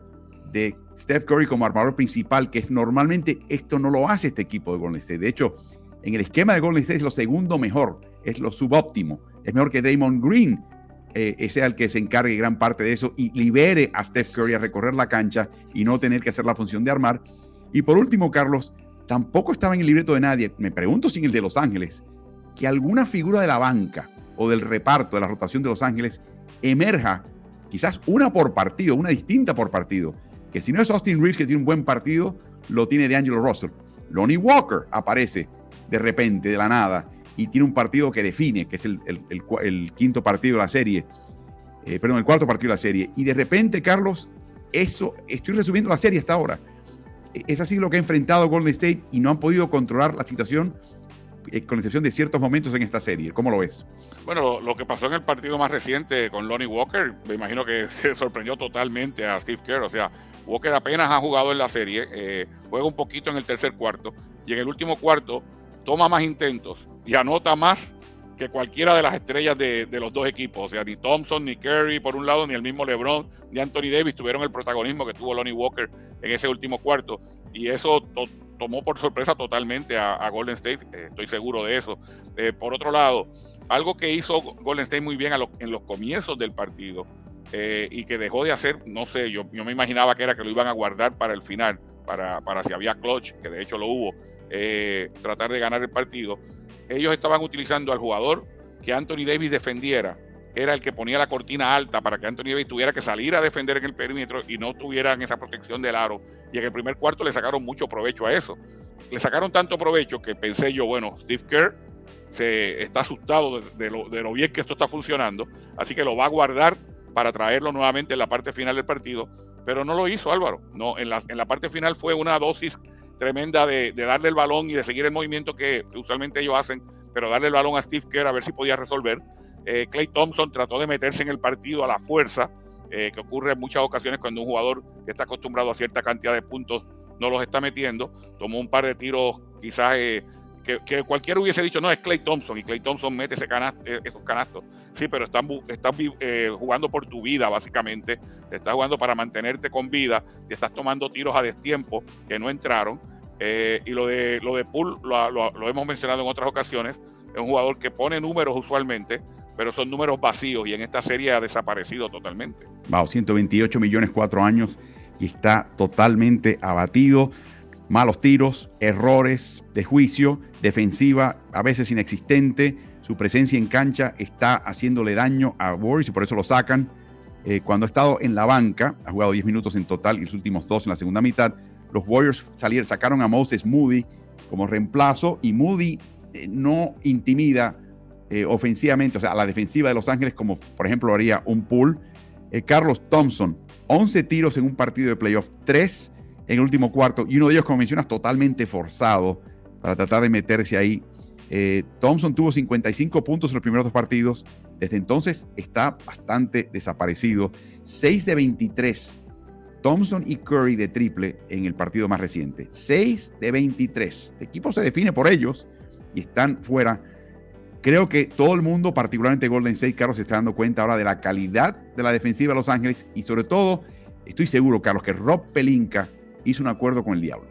de Steph Curry como armador principal, que es normalmente esto no lo hace este equipo de Golden State. De hecho, en el esquema de Golden State es lo segundo mejor, es lo subóptimo. Es mejor que Damon Green eh, sea el que se encargue gran parte de eso y libere a Steph Curry a recorrer la cancha y no tener que hacer la función de armar. Y por último, Carlos, tampoco estaba en el libreto de nadie, me pregunto si en el de Los Ángeles, que alguna figura de la banca o del reparto de la rotación de Los Ángeles emerja, quizás una por partido, una distinta por partido, que si no es Austin Reeves que tiene un buen partido, lo tiene de Angelo Russell. Lonnie Walker aparece de repente, de la nada, y tiene un partido que define, que es el, quinto partido de la serie, eh, perdón, el cuarto partido de la serie. Y de repente, Carlos, eso, estoy resumiendo la serie hasta ahora. E, es así lo que ha enfrentado Golden State y no han podido controlar la situación, eh, con excepción de ciertos momentos en esta serie. ¿Cómo lo ves? Bueno, lo que pasó en el partido más reciente con Lonnie Walker, me imagino que sorprendió totalmente a Steve Kerr. O sea, Walker apenas ha jugado en la serie, eh, juega un poquito en el tercer cuarto y en el último cuarto toma más intentos y anota más que cualquiera de las estrellas de, los dos equipos. O sea, ni Thompson, ni Curry por un lado, ni el mismo LeBron, ni Anthony Davis tuvieron el protagonismo que tuvo Lonnie Walker en ese último cuarto. Y eso tomó por sorpresa totalmente a, Golden State, eh, estoy seguro de eso. Eh, por otro lado, algo que hizo Golden State muy bien en los comienzos del partido eh, y que dejó de hacer, no sé, yo, yo me imaginaba que era que lo iban a guardar para el final, para, para si había clutch, que de hecho lo hubo, tratar de ganar el partido ellos estaban utilizando al jugador que Anthony Davis defendiera, era el que ponía la cortina alta para que Anthony Davis tuviera que salir a defender en el perímetro y no tuvieran esa protección del aro. Y en el primer cuarto le sacaron mucho provecho a eso. Le sacaron tanto provecho que pensé yo, bueno, Steve Kerr se está asustado de, lo, bien que esto está funcionando, así que lo va a guardar para traerlo nuevamente en la parte final del partido, pero no lo hizo Álvaro. No, en la, en la parte final fue una dosis tremenda de, darle el balón y de seguir el movimiento que, usualmente ellos hacen, pero darle el balón a Steve Kerr a ver si podía resolver. Eh, Clay Thompson trató de meterse en el partido a la fuerza, eh, que ocurre en muchas ocasiones cuando un jugador que está acostumbrado a cierta cantidad de puntos no los está metiendo. Tomó un par de tiros quizás eh, que, cualquiera hubiese dicho, no, es Clay Thompson y Clay Thompson mete ese esos canastos. Sí, pero estás, estás jugando por tu vida, básicamente. Estás jugando para mantenerte con vida y estás tomando tiros a destiempo que no entraron. Eh, y lo de, lo de Poole lo, hemos mencionado en otras ocasiones. Es un jugador que pone números usualmente, pero son números vacíos y en esta serie ha desaparecido totalmente. Wow, 128 millones, cuatro años y está totalmente abatido. Malos tiros, errores de juicio, defensiva a veces inexistente. Su presencia en cancha está haciéndole daño a Warriors y por eso lo sacan. Eh, cuando ha estado en la banca, ha jugado 10 minutos en total y los últimos dos en la segunda mitad, los Warriors salieron, sacaron a Moses Moody como reemplazo y Moody eh, no intimida eh, ofensivamente, o sea, a la defensiva de Los Ángeles, como por ejemplo haría un pool. Carlos Thompson, 11 tiros en un partido de playoff, 3 en el último cuarto y uno de ellos, como mencionas, totalmente forzado para tratar de meterse ahí. Thompson tuvo 55 puntos en los primeros dos partidos. Desde entonces está bastante desaparecido. 6 de 23 Thompson y Curry de triple en el partido más reciente. 6 de 23. El equipo se define por ellos y están fuera. Creo que todo el mundo, particularmente Golden State, Carlos, se está dando cuenta ahora de la calidad de la defensiva de Los Ángeles y sobre todo, estoy seguro, Carlos, que Rob Pelinka hizo un acuerdo con el diablo.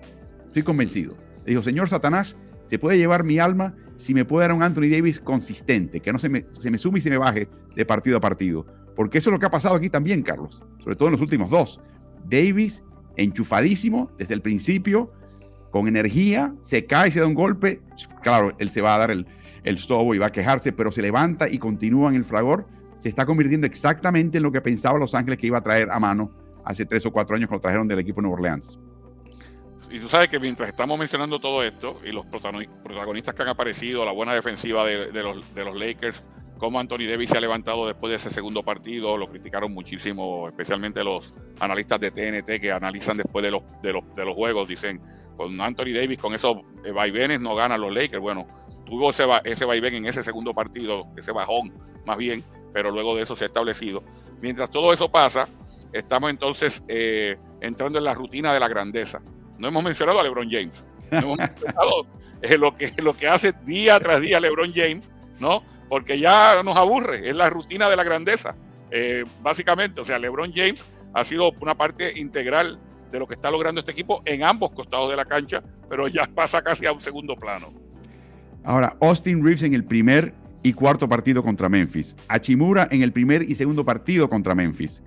Estoy convencido. Le dijo, señor Satanás, se puede llevar mi alma si me puede dar un Anthony Davis consistente, que no se me, se me sume y se me baje de partido a partido. Porque eso es lo que ha pasado aquí también, Carlos, sobre todo en los últimos dos. Davis enchufadísimo desde el principio, con energía, se cae, se da un golpe, claro, él se va a dar el, el sobo y va a quejarse, pero se levanta y continúa en el fragor. Se está convirtiendo exactamente en lo que pensaba Los Ángeles que iba a traer a mano hace tres o cuatro años cuando trajeron del equipo de Nueva Orleans. Y tú sabes que mientras estamos mencionando todo esto y los protagonistas que han aparecido, la buena defensiva de, los, Lakers, cómo Anthony Davis se ha levantado después de ese segundo partido. Lo criticaron muchísimo, especialmente los analistas de TNT que analizan después de los, de los, de los juegos. Dicen, con Anthony Davis, con esos eh, vaivenes no ganan los Lakers. Bueno, tuvo ese, ese vaivén en ese segundo partido, ese bajón más bien, pero luego de eso se ha establecido. Mientras todo eso pasa, estamos entonces eh, entrando en la rutina de la grandeza. No hemos mencionado a LeBron James. No hemos mencionado eh, lo, que, lo que hace día tras día LeBron James, ¿no? porque ya nos aburre, es la rutina de la grandeza. Eh, básicamente, o sea, LeBron James ha sido una parte integral de lo que está logrando este equipo en ambos costados de la cancha, pero ya pasa casi a un segundo plano. Ahora, Austin Reeves en el primer y cuarto partido contra Memphis. Achimura en el primer y segundo partido contra Memphis.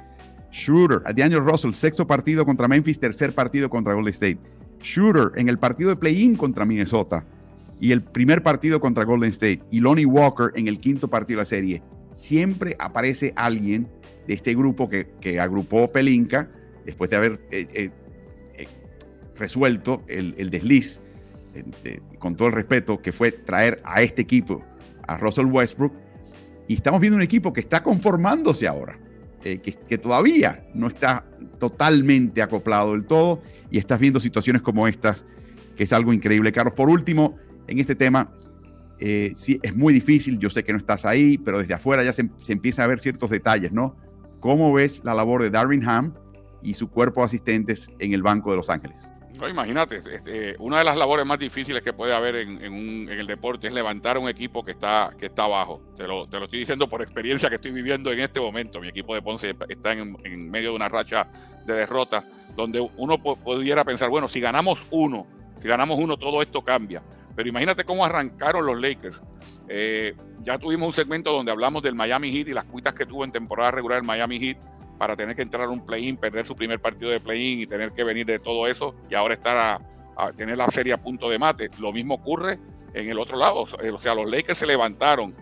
Shooter, Daniel Russell, sexto partido contra Memphis, tercer partido contra Golden State. Shooter en el partido de play-in contra Minnesota y el primer partido contra Golden State. Y Lonnie Walker en el quinto partido de la serie. Siempre aparece alguien de este grupo que, que agrupó Pelinka después de haber eh, eh, eh, resuelto el, el desliz, con todo el respeto, que fue traer a este equipo a Russell Westbrook. Y estamos viendo un equipo que está conformándose ahora, que, que, todavía no está totalmente acoplado del todo. Y estás viendo situaciones como estas, que es algo increíble. Carlos, por último, en este tema, sí, es muy difícil, yo sé que no estás ahí, pero desde afuera ya se, se empieza a ver ciertos detalles, ¿no? ¿Cómo ves la labor de Darwin Ham y su cuerpo de asistentes en el Banco de Los Ángeles. No, imagínate, este, una de las labores más difíciles que puede haber en, el deporte es levantar un equipo que está, que está abajo. Te lo, te lo, estoy diciendo por experiencia que estoy viviendo en este momento. Mi equipo de Ponce está en, medio de una racha de derrotas donde uno pudiera pensar, bueno, si ganamos uno, si ganamos uno, todo esto cambia. Pero imagínate cómo arrancaron los Lakers. Eh, ya tuvimos un segmento donde hablamos del Miami Heat y las cuitas que tuvo en temporada regular el Miami Heat para tener que entrar a un play-in, perder su primer partido de play-in y tener que venir de todo eso y ahora estar a, tener la serie a punto de mate. Lo mismo ocurre en el otro lado. O sea, los Lakers se levantaron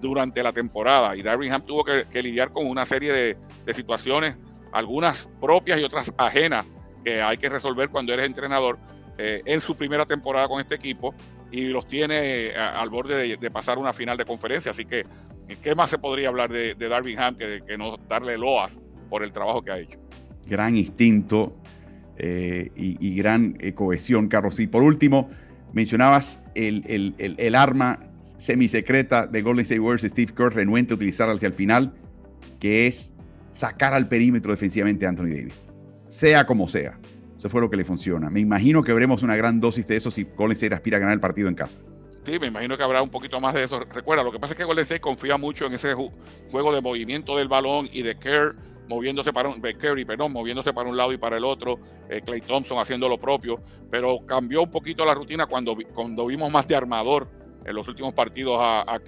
durante la temporada y Darwin Ham tuvo que, lidiar con una serie de, situaciones, algunas propias y otras ajenas, que hay que resolver cuando eres entrenador eh, en su primera temporada con este equipo y los tiene eh, al borde de, pasar una final de conferencia. Así que, ¿qué más se podría hablar de, Darwin Ham que, que no darle loas por el trabajo que ha hecho. Gran instinto eh, y, gran eh, cohesión, Carlos. Y por último, mencionabas el, el, arma semisecreta de Golden State Warriors, Steve Kerr, renuente a utilizar hacia el final, que es sacar al perímetro defensivamente a Anthony Davis. Sea como sea. Eso fue lo que le funciona. Me imagino que veremos una gran dosis de eso si Golden State aspira a ganar el partido en casa. Sí, me imagino que habrá un poquito más de eso. Recuerda, lo que pasa es que Golden State confía mucho en ese juego de movimiento del balón y de Kerr moviéndose para un perdón, moviéndose para un lado y para el otro, Clay eh, Thompson haciendo lo propio, pero cambió un poquito la rutina cuando, cuando vimos más de armador en los últimos partidos a, a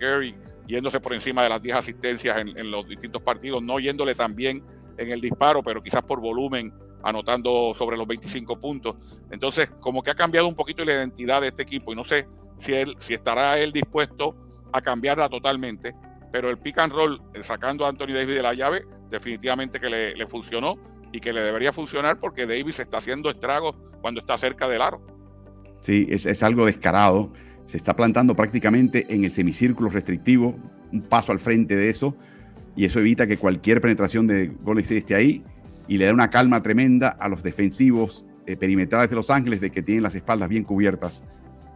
yéndose por encima de las 10 asistencias en, los distintos partidos, no yéndole tan bien en el disparo, pero quizás por volumen anotando sobre los 25 puntos. Entonces, como que ha cambiado un poquito la identidad de este equipo y no sé si él si estará él dispuesto a cambiarla totalmente, pero el pick and roll eh, sacando a Anthony Davis de la llave definitivamente que le, funcionó y que le debería funcionar porque Davis está haciendo estragos cuando está cerca del aro. Sí, es, algo descarado. Se está plantando prácticamente en el semicírculo restrictivo, un paso al frente de eso, y eso evita que cualquier penetración de Golden State esté ahí y le da una calma tremenda a los defensivos eh, perimetrales de Los Ángeles de que tienen las espaldas bien cubiertas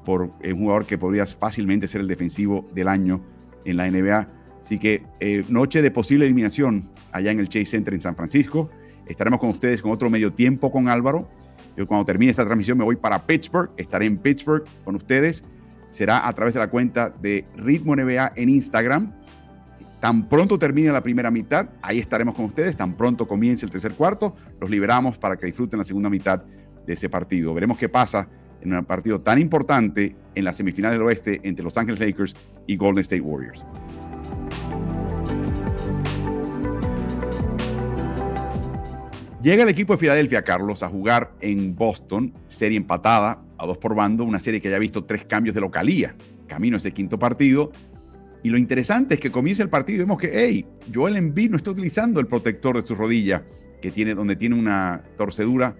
por eh, un jugador que podría fácilmente ser el defensivo del año en la NBA. Así que eh, noche de posible eliminación allá en el Chase Center en San Francisco. Estaremos con ustedes con otro medio tiempo con Álvaro. Yo cuando termine esta transmisión me voy para Pittsburgh. Estaré en Pittsburgh con ustedes. Será a través de la cuenta de Ritmo NBA en Instagram. Tan pronto termine la primera mitad, ahí estaremos con ustedes. Tan pronto comience el tercer cuarto, los liberamos para que disfruten la segunda mitad de ese partido. Veremos qué pasa en un partido tan importante en la semifinal del oeste entre Los Ángeles Lakers y Golden State Warriors. Llega el equipo de Filadelfia, Carlos, a jugar en Boston, serie empatada a dos por bando, una serie que ya ha visto tres cambios de localía, camino a ese quinto partido. Y lo interesante es que comienza el partido y vemos que, hey, Joel Embiid no está utilizando el protector de su rodilla, que tiene, donde tiene una torcedura,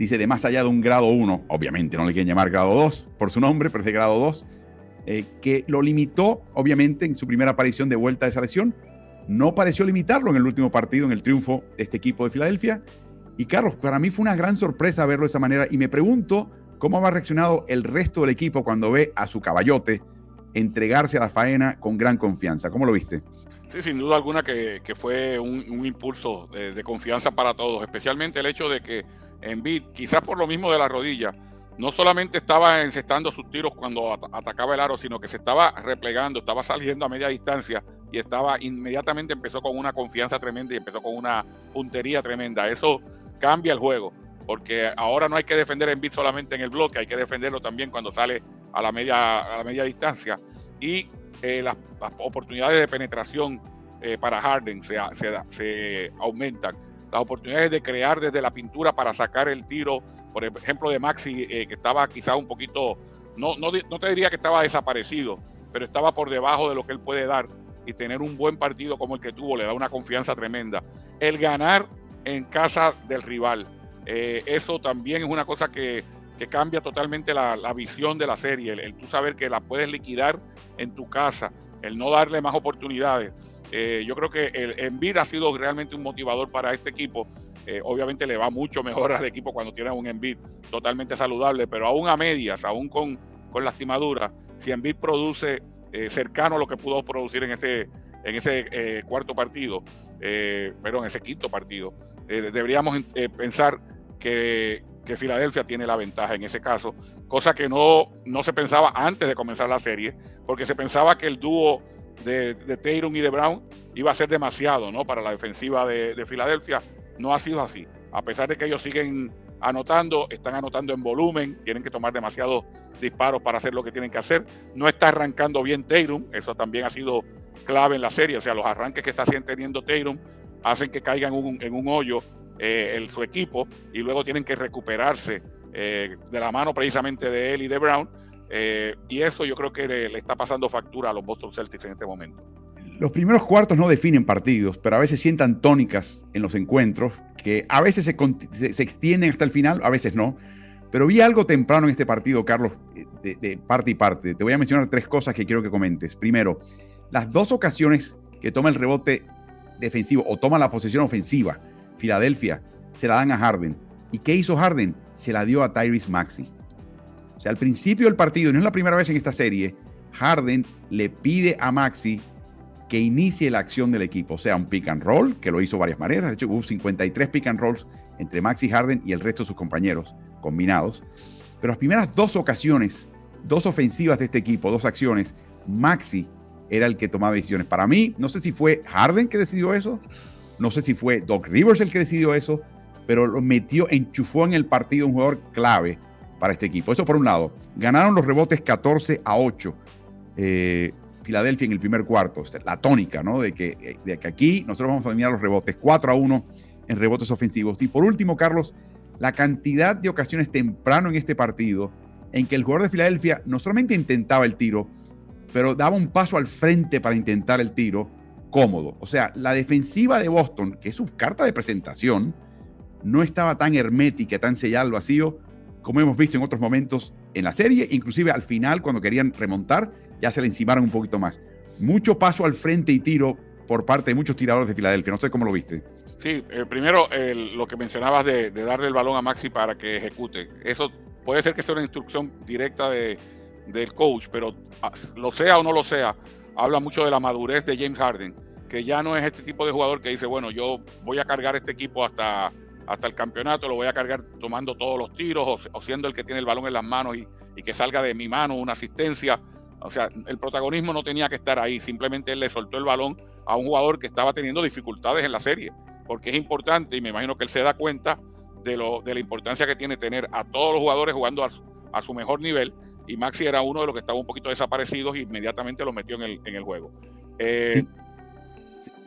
dice, de más allá de un grado 1, obviamente no le quieren llamar grado 2 por su nombre, pero es de grado 2, eh, que lo limitó, obviamente, en su primera aparición de vuelta de esa lesión, no pareció limitarlo en el último partido, en el triunfo de este equipo de Filadelfia. Y Carlos, para mí fue una gran sorpresa verlo de esa manera y me pregunto cómo ha reaccionado el resto del equipo cuando ve a su caballote entregarse a la faena con gran confianza. ¿Cómo lo viste? Sí, sin duda alguna que, fue un, impulso de, confianza para todos, especialmente el hecho de que Envid, quizás por lo mismo de la rodilla, no solamente estaba encestando sus tiros cuando atacaba el aro, sino que se estaba replegando, estaba saliendo a media distancia y estaba inmediatamente empezó con una confianza tremenda y empezó con una puntería tremenda. Eso cambia el juego, porque ahora no hay que defender en beat solamente en el bloque, hay que defenderlo también cuando sale a la media, a la media distancia. Y eh, las, oportunidades de penetración eh, para Harden se aumentan. Las oportunidades de crear desde la pintura para sacar el tiro por ejemplo, de Maxi, eh, que estaba quizá un poquito, no, no, no te diría que estaba desaparecido, pero estaba por debajo de lo que él puede dar y tener un buen partido como el que tuvo le da una confianza tremenda. El ganar en casa del rival, eh, eso también es una cosa que, que cambia totalmente la, la, visión de la serie, el, tú saber que la puedes liquidar en tu casa, el no darle más oportunidades. Eh, yo creo que el Envid ha sido realmente un motivador para este equipo. Eh, obviamente le va mucho mejor al equipo cuando tiene un Embiid totalmente saludable, pero aún a medias, aún con, con lastimadura, si Embiid produce eh, cercano a lo que pudo producir en ese, en ese cuarto partido, pero en ese quinto partido, deberíamos pensar que, que, Filadelfia tiene la ventaja en ese caso, cosa que no, no se pensaba antes de comenzar la serie, porque se pensaba que el dúo de, de y de Brown iba a ser demasiado ¿no? para la defensiva de, de Filadelfia no ha sido así. A pesar de que ellos siguen anotando, están anotando en volumen, tienen que tomar demasiados disparos para hacer lo que tienen que hacer. No está arrancando bien Tatum, eso también ha sido clave en la serie. O sea, los arranques que está teniendo Tatum hacen que caigan en un, hoyo eh, su equipo y luego tienen que recuperarse eh, de la mano precisamente de él y de Brown. Eh, y eso yo creo que le está pasando factura a los Boston Celtics en este momento. Los primeros cuartos no definen partidos, pero a veces sientan tónicas en los encuentros que a veces se, extienden hasta el final, a veces no. Pero vi algo temprano en este partido, Carlos, de, de, parte y parte. Te voy a mencionar tres cosas que quiero que comentes. Primero, las dos ocasiones que toma el rebote defensivo o toma la posesión ofensiva, Filadelfia, se la dan a Harden. ¿Y qué hizo Harden? Se la dio a Tyrese Maxi. O sea, al principio del partido, no es la primera vez en esta serie, Harden le pide a Maxi que inicie la acción del equipo, o sea, un pick and roll, que lo hizo varias maneras, de hecho hubo 53 pick and rolls entre Maxi Harden y el resto de sus compañeros combinados, pero las primeras dos ocasiones, dos ofensivas de este equipo, dos acciones, Maxi era el que tomaba decisiones. Para mí, no sé si fue Harden que decidió eso, no sé si fue Doc Rivers el que decidió eso, pero lo metió, enchufó en el partido un jugador clave para este equipo. Eso por un lado. Ganaron los rebotes 14 a 8. Eh, Filadelfia en el primer cuarto. La tónica, ¿no? De que, de que aquí nosotros vamos a dominar los rebotes. 4 a 1 en rebotes ofensivos. Y por último, Carlos, la cantidad de ocasiones temprano en este partido en que el jugador de Filadelfia no solamente intentaba el tiro, pero daba un paso al frente para intentar el tiro cómodo. O sea, la defensiva de Boston, que es su carta de presentación, no estaba tan hermética, tan sellada al vacío como hemos visto en otros momentos en la serie, inclusive al final cuando querían remontar ya se le encimaron un poquito más. Mucho paso al frente y tiro por parte de muchos tiradores de Filadelfia. No sé cómo lo viste. Sí, eh, primero lo que mencionabas de, darle el balón a Maxi para que ejecute. Eso puede ser que sea una instrucción directa de, del coach, pero ah, lo sea o no lo sea, habla mucho de la madurez de James Harden, que ya no es este tipo de jugador que dice, bueno, yo voy a cargar este equipo hasta, hasta el campeonato, lo voy a cargar tomando todos los tiros o, siendo el que tiene el balón en las manos y, y que salga de mi mano una asistencia o sea, el protagonismo no tenía que estar ahí, simplemente él le soltó el balón a un jugador que estaba teniendo dificultades en la serie, porque es importante y me imagino que él se da cuenta de, lo, de la importancia que tiene tener a todos los jugadores jugando a, su mejor nivel y Maxi era uno de los que estaba un poquito desaparecidos y inmediatamente lo metió en el, en el juego. Eh,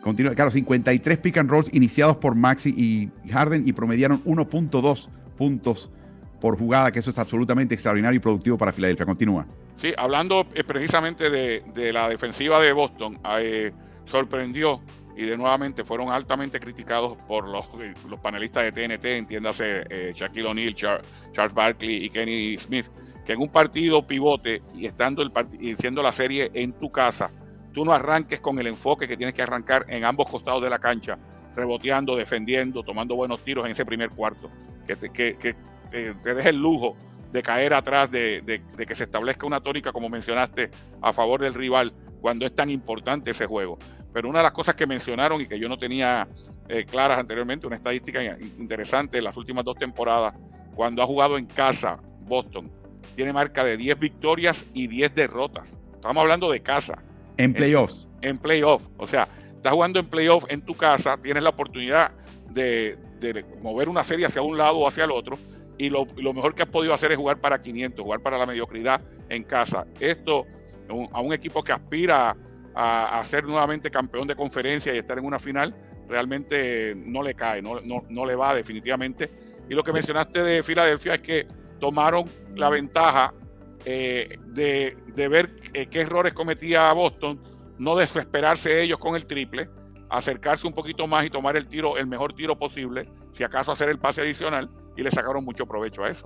Continúa, claro, 53 pick and rolls iniciados por Maxi y Harden y promediaron 1.2 puntos por jugada, que eso es absolutamente extraordinario y productivo para Filadelfia. Continúa. Sí, hablando eh, precisamente de, la defensiva de Boston, eh, sorprendió y de nuevamente fueron altamente criticados por los, eh, los panelistas de TNT, entiéndase Shaquille O'Neal, Charles Barkley y Kenny Smith, que en un partido pivote y estando el y siendo la serie en tu casa, tú no arranques con el enfoque que tienes que arrancar en ambos costados de la cancha, reboteando, defendiendo, tomando buenos tiros en ese primer cuarto, que que, que te deje el lujo de caer atrás, de, que se establezca una tónica, como mencionaste, a favor del rival, cuando es tan importante ese juego. Pero una de las cosas que mencionaron y que yo no tenía eh, claras anteriormente, una estadística interesante en las últimas dos temporadas, cuando ha jugado en casa Boston tiene marca de 10 victorias y 10 derrotas. Estamos hablando de casa. En playoffs. En, playoffs. O sea, estás jugando en playoffs en tu casa, tienes la oportunidad de, mover una serie hacia un lado o hacia el otro. Y lo, mejor que has podido hacer es jugar para 500, jugar para la mediocridad en casa. Esto a un equipo que aspira a, ser nuevamente campeón de conferencia y estar en una final, realmente no le cae, no, no le va definitivamente. Y lo que mencionaste de Filadelfia es que tomaron la ventaja eh, de, ver eh, qué errores cometía Boston, no desesperarse ellos con el triple, acercarse un poquito más y tomar el tiro, el mejor tiro posible, si acaso hacer el pase adicional, y le sacaron mucho provecho a eso.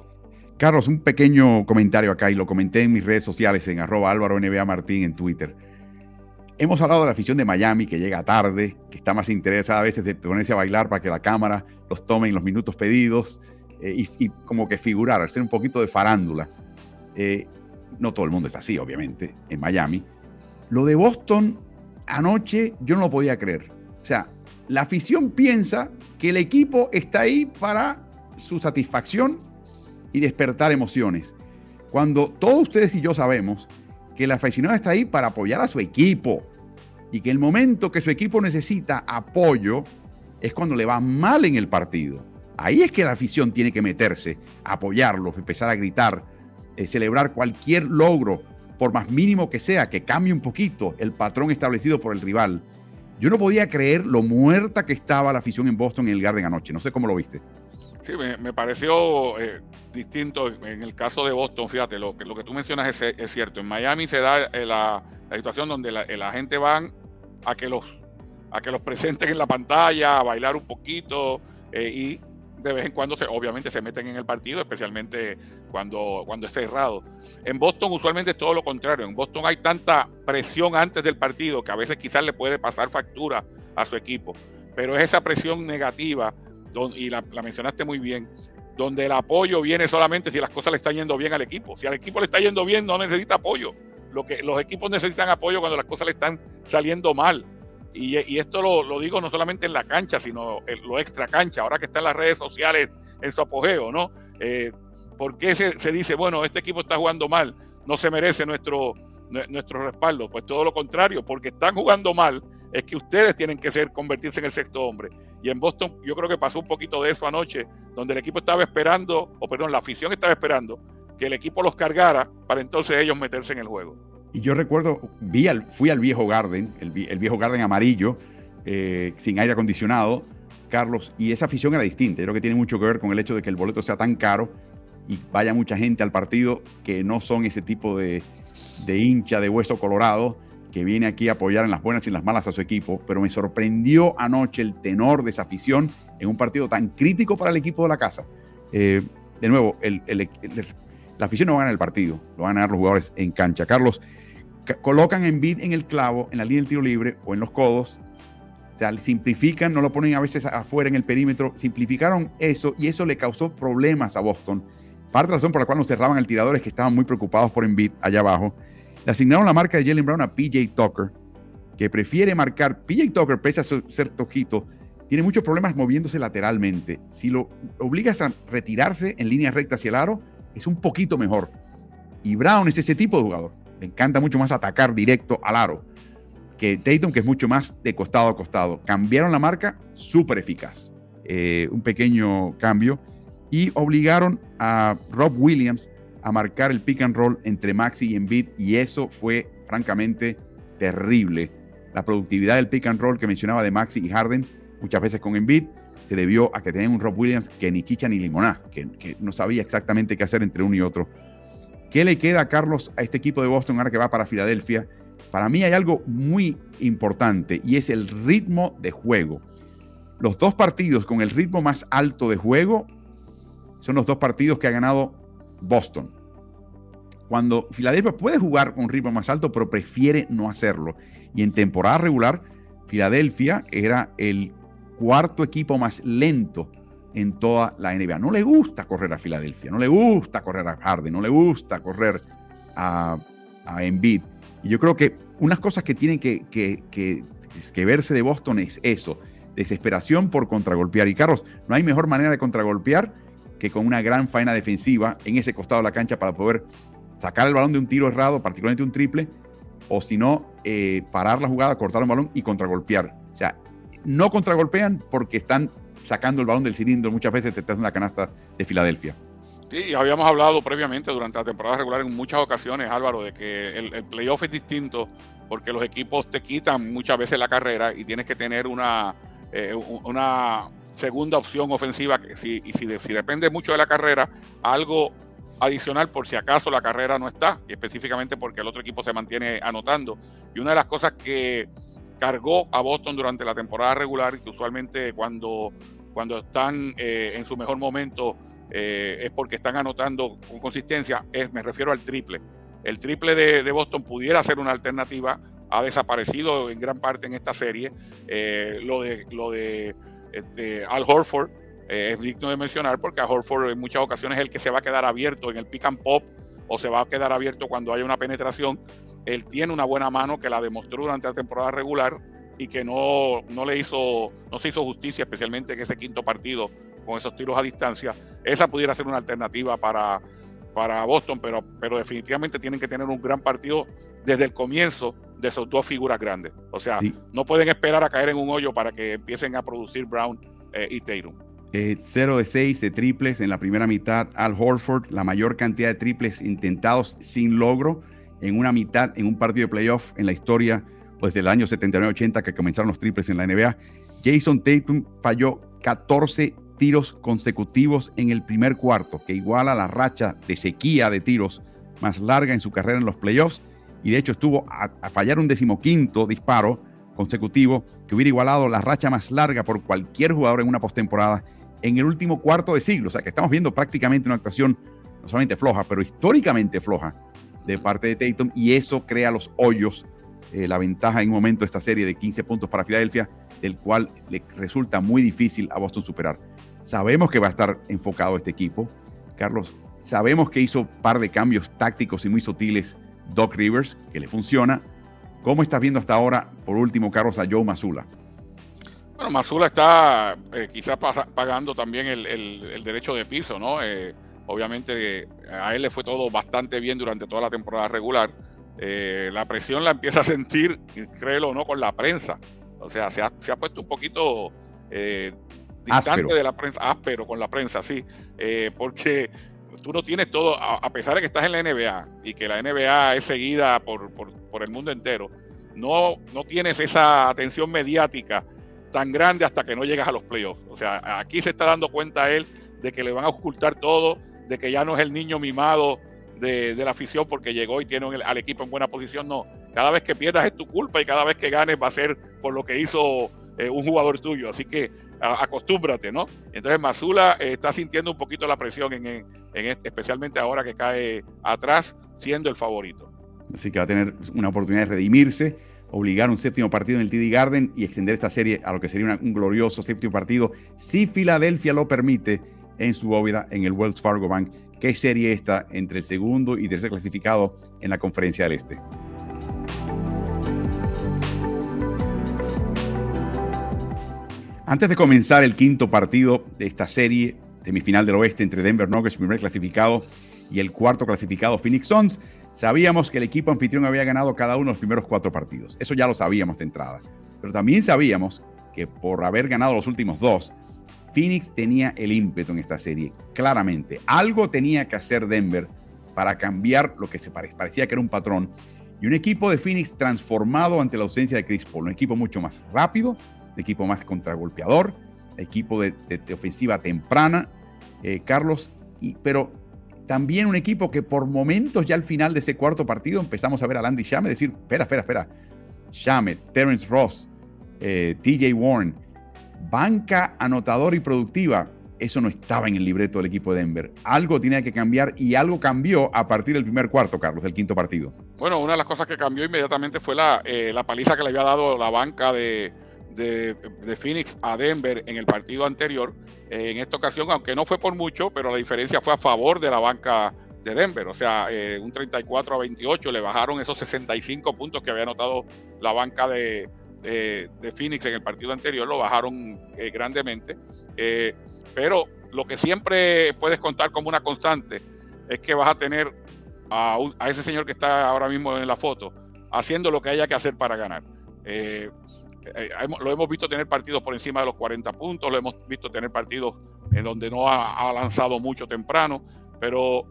Carlos, un pequeño comentario acá, y lo comenté en mis redes sociales, en arroba Álvaro NBA Martín en Twitter. Hemos hablado de la afición de Miami, que llega tarde, que está más interesada a veces de ponerse a bailar para que la cámara los tome en los minutos pedidos eh, y, como que figurar, hacer un poquito de farándula. Eh, no todo el mundo es así, obviamente, en Miami. Lo de Boston anoche yo no lo podía creer. O sea, la afición piensa que el equipo está ahí para su satisfacción y despertar emociones. Cuando todos ustedes y yo sabemos que la aficionado está ahí para apoyar a su equipo y que el momento que su equipo necesita apoyo es cuando le va mal en el partido. Ahí es que la afición tiene que meterse, apoyarlo, empezar a gritar, eh, celebrar cualquier logro, por más mínimo que sea, que cambie un poquito el patrón establecido por el rival. Yo no podía creer lo muerta que estaba la afición en Boston en el Garden anoche. No sé cómo lo viste. Sí, me, pareció eh, distinto en el caso de Boston. Fíjate, lo que, tú mencionas es, cierto. En Miami se da eh, la, situación donde la, gente van a que los a que los presenten en la pantalla, a bailar un poquito y de vez en cuando se, obviamente se meten en el partido, especialmente cuando, cuando es cerrado. En Boston usualmente es todo lo contrario. En Boston hay tanta presión antes del partido que a veces quizás le puede pasar factura a su equipo. Pero es esa presión negativa, y la, mencionaste muy bien, donde el apoyo viene solamente si las cosas le están yendo bien al equipo. Si al equipo le está yendo bien, no necesita apoyo. Lo que, los equipos necesitan apoyo cuando las cosas le están saliendo mal. Y, esto lo, digo no solamente en la cancha, sino en lo extra cancha, ahora que están las redes sociales en su apogeo, ¿no? Eh, ¿Por qué se, dice, bueno, este equipo está jugando mal, no se merece nuestro, nuestro respaldo? Pues todo lo contrario, porque están jugando mal, es que ustedes tienen que ser, convertirse en el sexto hombre. Y en Boston yo creo que pasó un poquito de eso anoche, donde el equipo estaba esperando, o perdón, la afición estaba esperando que el equipo los cargara para entonces ellos meterse en el juego. Y yo recuerdo, vi al, fui al viejo Garden, el, viejo Garden amarillo, eh, sin aire acondicionado, Carlos, y esa afición era distinta. Creo que tiene mucho que ver con el hecho de que el boleto sea tan caro y vaya mucha gente al partido que no son ese tipo de, de hincha de hueso colorado que viene aquí a apoyar en las buenas y en las malas a su equipo, pero me sorprendió anoche el tenor de esa afición en un partido tan crítico para el equipo de la casa. Eh, de nuevo, la afición no gana el partido, lo van a ganar los jugadores en cancha. Carlos, colocan en bid en el clavo, en la línea del tiro libre o en los codos. O sea, simplifican, no lo ponen a veces afuera en el perímetro. Simplificaron eso y eso le causó problemas a Boston. Parte de la razón por la cual no cerraban el tirador es que estaban muy preocupados por Embiid allá abajo. Le asignaron la marca de Jalen Brown a PJ Tucker, que prefiere marcar. PJ Tucker, pese a ser tojito, tiene muchos problemas moviéndose lateralmente. Si lo obligas a retirarse en línea recta hacia el aro, es un poquito mejor. Y Brown es ese tipo de jugador le encanta mucho más atacar directo al aro que Tatum, que es mucho más de costado a costado. Cambiaron la marca, súper eficaz. Eh, un pequeño cambio. Y obligaron a Rob Williams a marcar el pick and roll entre Maxi y Embiid. Y eso fue, francamente, terrible. La productividad del pick and roll que mencionaba de Maxi y Harden, muchas veces con Embiid, se debió a que tenían un Rob Williams que ni chicha ni limoná, que, que no sabía exactamente qué hacer entre uno y otro. ¿Qué le queda, Carlos, a este equipo de Boston ahora que va para Filadelfia? Para mí hay algo muy importante y es el ritmo de juego. Los dos partidos con el ritmo más alto de juego son los dos partidos que ha ganado Boston. Cuando Filadelfia puede jugar con ritmo más alto, pero prefiere no hacerlo. Y en temporada regular, Filadelfia era el cuarto equipo más lento en toda la NBA. No le gusta correr a Filadelfia, no le gusta correr a Harden, no le gusta correr a, a Embiid. Y yo creo que unas cosas que tienen que, que, que, verse de Boston es eso, desesperación por contragolpear. Y Carlos, no hay mejor manera de contragolpear que con una gran faena defensiva en ese costado de la cancha para poder sacar el balón de un tiro errado, particularmente un triple, o si no, eh, parar la jugada, cortar un balón y contragolpear. O sea, no contragolpean porque están sacando el balón del cilindro muchas veces detrás de una canasta de Filadelfia. Sí, habíamos hablado previamente durante la temporada regular en muchas ocasiones, Álvaro, de que el, playoff es distinto porque los equipos te quitan muchas veces la carrera y tienes que tener una, eh, una segunda opción ofensiva que y si, si depende mucho de la carrera, algo adicional por si acaso la carrera no está, y específicamente porque el otro equipo se mantiene anotando. Y una de las cosas que cargó a Boston durante la temporada regular, que usualmente cuando, cuando están eh, en su mejor momento eh, es porque están anotando con consistencia, es, me refiero al triple. El triple de, Boston pudiera ser una alternativa, ha desaparecido en gran parte en esta serie. Eh, lo de, lo de este, Al Horford eh, es digno de mencionar porque a Horford en muchas ocasiones es el que se va a quedar abierto en el pick and pop o se va a quedar abierto cuando haya una penetración. Él tiene una buena mano que la demostró durante la temporada regular y que no, no le hizo, no se hizo justicia, especialmente en ese quinto partido con esos tiros a distancia. Esa pudiera ser una alternativa para, para Boston, pero, pero definitivamente tienen que tener un gran partido desde el comienzo de esos dos figuras grandes. O sea, no pueden esperar a caer en un hoyo para que empiecen a producir Brown eh, y Tatum. 0 eh, de 6 de triples en la primera mitad. Al Horford, la mayor cantidad de triples intentados sin logro en una mitad, en un partido de playoff en la historia, pues del año 79-80 que comenzaron los triples en la NBA. Jason Tatum falló 14 tiros consecutivos en el primer cuarto, que iguala la racha de sequía de tiros más larga en su carrera en los playoffs. Y de hecho estuvo a, a fallar un decimoquinto disparo consecutivo que hubiera igualado la racha más larga por cualquier jugador en una postemporada en el último cuarto de siglo. O sea que estamos viendo prácticamente una actuación no solamente floja, pero históricamente floja de parte de Tatum y eso crea los hoyos, eh, la ventaja en un momento de esta serie de 15 puntos para Filadelfia, del cual le resulta muy difícil a Boston superar. Sabemos que va a estar enfocado este equipo. Carlos, sabemos que hizo un par de cambios tácticos y muy sutiles Doc Rivers, que le funciona. ¿Cómo estás viendo hasta ahora, por último, Carlos, a Joe Mazula? Bueno, Mazula está eh, quizás pagando también el, derecho de piso, ¿no? Eh, obviamente a él le fue todo bastante bien durante toda la temporada regular. Eh, la presión la empieza a sentir, créelo o no, con la prensa. O sea, se ha, puesto un poquito distante de la prensa, áspero con la prensa, sí, porque tú no tienes todo, a, pesar de que estás en la NBA y que la NBA es seguida por, por el mundo entero, no, no tienes esa atención mediática tan grande hasta que no llegas a los playoffs. O sea, aquí se está dando cuenta él de que le van a ocultar todo, de que ya no es el niño mimado de, la afición porque llegó y tiene al equipo en buena posición. No, cada vez que pierdas es tu culpa y cada vez que ganes va a ser por lo que hizo eh, un jugador tuyo. Así que acostúmbrate, ¿no? Entonces Mazula eh, está sintiendo un poquito la presión, en, en este, especialmente ahora que cae atrás, siendo el favorito. Así que va a tener una oportunidad de redimirse obligar un séptimo partido en el TD Garden y extender esta serie a lo que sería un glorioso séptimo partido, si Filadelfia lo permite en su bóveda en el Wells Fargo Bank. ¿Qué serie está entre el segundo y tercer clasificado en la Conferencia del Este? Antes de comenzar el quinto partido de esta serie semifinal del oeste entre Denver Nuggets, primer clasificado, y el cuarto clasificado Phoenix Suns, Sabíamos que el equipo anfitrión había ganado cada uno de los primeros cuatro partidos. Eso ya lo sabíamos de entrada. Pero también sabíamos que por haber ganado los últimos dos, Phoenix tenía el ímpetu en esta serie. Claramente, algo tenía que hacer Denver para cambiar lo que se parecía que era un patrón. Y un equipo de Phoenix transformado ante la ausencia de Chris Paul. Un equipo mucho más rápido, un equipo más contragolpeador, equipo de, ofensiva temprana. Eh, Carlos, y, pero también un equipo que por momentos ya al final de ese cuarto partido empezamos a ver a Landy Shamet decir, espera, espera, espera. Shamet, Terence Ross, eh, TJ Warren, banca anotador y productiva. Eso no estaba en el libreto del equipo de Denver. Algo tenía que cambiar y algo cambió a partir del primer cuarto, Carlos, del quinto partido. Bueno, una de las cosas que cambió inmediatamente fue la, eh, la paliza que le había dado la banca de, de, Phoenix a Denver en el partido anterior. Eh, en esta ocasión, aunque no fue por mucho, pero la diferencia fue a favor de la banca de Denver. O sea, eh, un 34 a 28 le bajaron esos 65 puntos que había anotado la banca de, de, Phoenix en el partido anterior, lo bajaron eh, grandemente. pero lo que siempre puedes contar como una constante es que vas a tener a, ese señor que está ahora mismo en la foto haciendo lo que haya que hacer para ganar. Eh, lo hemos visto tener partidos por encima de los 40 puntos, lo hemos visto tener partidos en donde no ha, lanzado mucho temprano, pero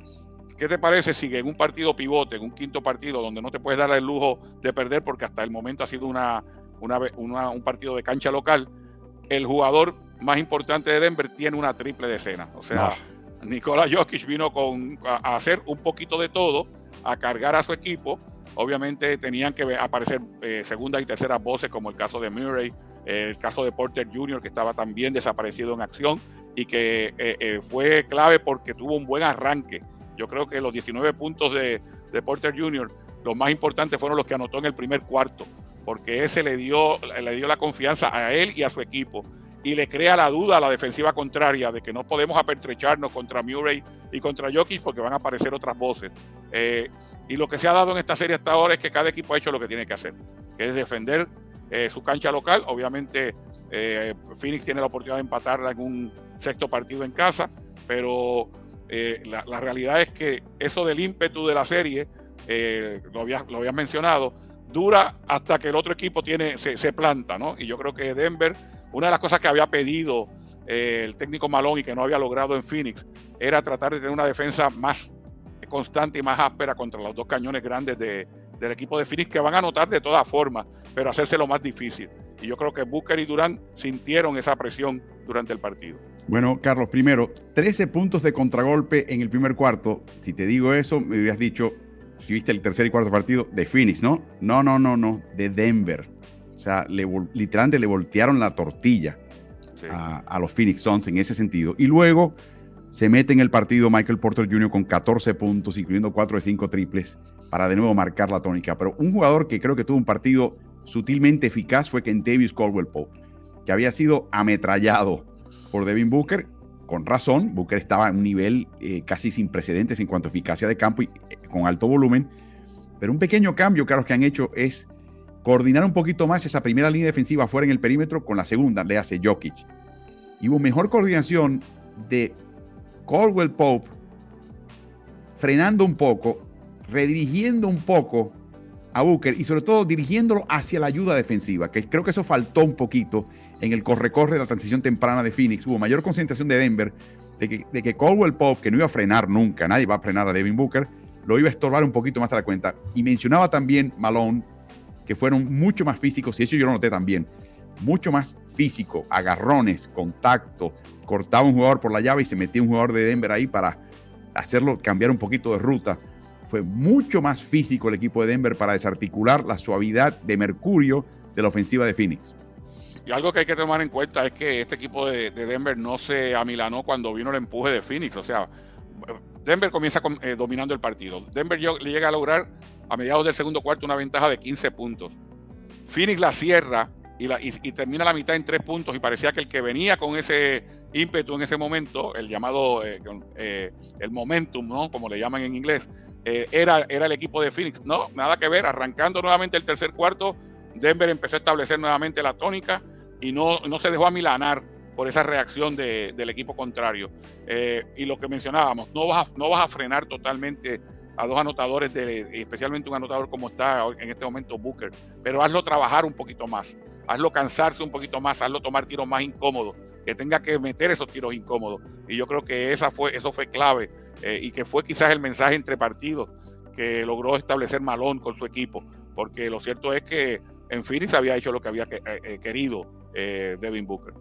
¿qué te parece si en un partido pivote, en un quinto partido, donde no te puedes dar el lujo de perder porque hasta el momento ha sido una, un partido de cancha local, el jugador más importante de Denver tiene una triple decena? O sea, Nikola Jokic vino con, a hacer un poquito de todo, a cargar a su equipo Obviamente tenían que aparecer eh, segundas y terceras voces, como el caso de Murray, eh, el caso de Porter Jr., que estaba también desaparecido en acción y que eh, fue clave porque tuvo un buen arranque. Yo creo que los 19 puntos de, de, Porter Jr., los más importantes fueron los que anotó en el primer cuarto, porque ese le dio, le dio la confianza a él y a su equipo y le crea la duda a la defensiva contraria de que no podemos apertrecharnos contra Murray y contra Jokic porque van a aparecer otras voces. Eh, y lo que se ha dado en esta serie hasta ahora es que cada equipo ha hecho lo que tiene que hacer, que es defender eh, su cancha local. Obviamente eh, Phoenix tiene la oportunidad de empatarla en un sexto partido en casa, pero la, realidad es que eso del ímpetu de la serie, lo habías lo mencionado, dura hasta que el otro equipo tiene, se, se planta, ¿no? Y yo creo que Denver una de las cosas que había pedido eh, el técnico Malón y que no había logrado en Phoenix era tratar de tener una defensa más constante y más áspera contra los dos cañones grandes del equipo de Phoenix que van a anotar de todas formas, pero hacerse lo más difícil. Y yo creo que Booker y Durán sintieron esa presión durante el partido. Bueno, Carlos, primero, 13 puntos de contragolpe en el primer cuarto. Si te digo eso, me hubieras dicho, si viste el tercer y cuarto partido, de Phoenix, ¿no? No, no, no, no, de Denver. O sea, literalmente le voltearon la tortilla a, los Phoenix Suns en ese sentido. Y luego se mete en el partido Michael Porter Jr. con 14 puntos, incluyendo 4 de 5 triples, para de nuevo marcar la tónica. Pero un jugador que creo que tuvo un partido sutilmente eficaz fue Kentavious Caldwell Pope, que había sido ametrallado por Devin Booker, con razón. Booker estaba a un nivel eh, casi sin precedentes en cuanto a eficacia de campo y eh, con alto volumen. Pero un pequeño cambio, Carlos, que han hecho es coordinar un poquito más esa primera línea defensiva fuera en el perímetro con la segunda, le hace Jokic. Y hubo mejor coordinación de Caldwell Pope frenando un poco, redirigiendo un poco a Booker y sobre todo dirigiéndolo hacia la ayuda defensiva, que creo que eso faltó un poquito en el corre-corre de la transición temprana de Phoenix. Hubo mayor concentración de Denver de que, Caldwell Pope, que no iba a frenar nunca, nadie va a frenar a Devin Booker, lo iba a estorbar un poquito más a la cuenta. Y mencionaba también Malone que fueron mucho más físicos, y eso yo lo noté también, mucho más físico, agarrones, contacto, cortaba un jugador por la llave y se metía un jugador de Denver ahí para hacerlo cambiar un poquito de ruta. Fue mucho más físico el equipo de Denver para desarticular la suavidad de Mercurio de la ofensiva de Phoenix. Y algo que hay que tomar en cuenta es que este equipo de, Denver no se amilanó cuando vino el empuje de Phoenix. O sea, Denver comienza eh, dominando el partido. Denver le llega a lograr a mediados del segundo cuarto una ventaja de 15 puntos. Phoenix la cierra y, termina la mitad en 3 puntos y parecía que el que venía con ese ímpetu en ese momento, el llamado, eh, eh, el momentum, ¿no? como le llaman en inglés, era, era el equipo de Phoenix. No, nada que ver. Arrancando nuevamente el tercer cuarto, Denver empezó a establecer nuevamente la tónica y no, no se dejó amilanar por esa reacción del equipo contrario. Eh, y lo que mencionábamos, no vas, a, no vas a frenar totalmente a dos anotadores, de, especialmente un anotador como está en este momento Booker, pero hazlo trabajar un poquito más, hazlo cansarse un poquito más, hazlo tomar tiros más incómodos, que tenga que meter esos tiros incómodos. Y yo creo que esa fue, eso fue clave eh, y que fue quizás el mensaje entre partidos que logró establecer Malón con su equipo, porque lo cierto es que en Phoenix había hecho lo que había eh, querido Devin Booker.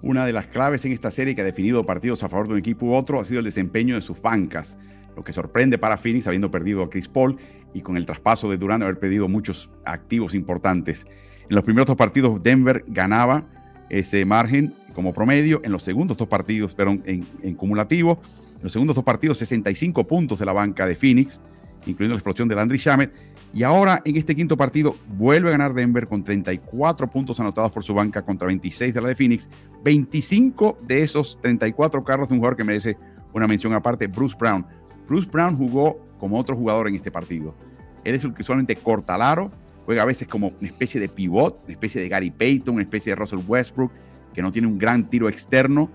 Una de las claves en esta serie que ha definido partidos a favor de un equipo u otro ha sido el desempeño de sus bancas, lo que sorprende para Phoenix habiendo perdido a Chris Paul y con el traspaso de Durant haber perdido muchos activos importantes. En los primeros dos partidos Denver ganaba ese margen como promedio, en los segundos dos partidos, pero en, en cumulativo, en los segundos dos partidos 65 puntos de la banca de Phoenix, incluyendo la explosión de Landry Shamet. Y ahora en este quinto partido vuelve a ganar Denver con 34 puntos anotados por su banca contra 26 de la de Phoenix. 25 de esos 34 carros de un jugador que merece una mención aparte, Bruce Brown. Bruce Brown jugó como otro jugador en este partido. Él es el que usualmente corta al aro, juega a veces como una especie de pivot, una especie de Gary Payton, una especie de Russell Westbrook, que no tiene un gran tiro externo,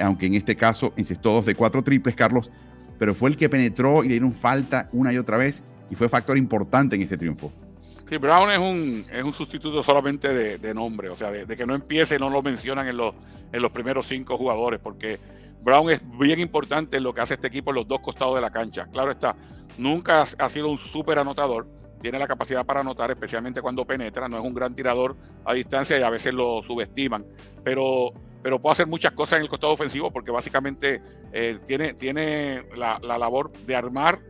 aunque en este caso encestó dos de cuatro triples, Carlos, pero fue el que penetró y le dieron falta una y otra vez y fue factor importante en este triunfo. Sí, Brown es un, es un sustituto solamente de, nombre, o sea, de, que no empiece, no lo mencionan en los, en los primeros cinco jugadores, porque Brown es bien importante en lo que hace este equipo en los dos costados de la cancha. Claro está, nunca ha, sido un súper anotador, tiene la capacidad para anotar, especialmente cuando penetra, no es un gran tirador a distancia y a veces lo subestiman, pero, pero puede hacer muchas cosas en el costado ofensivo porque básicamente eh, tiene, tiene la, la labor de armar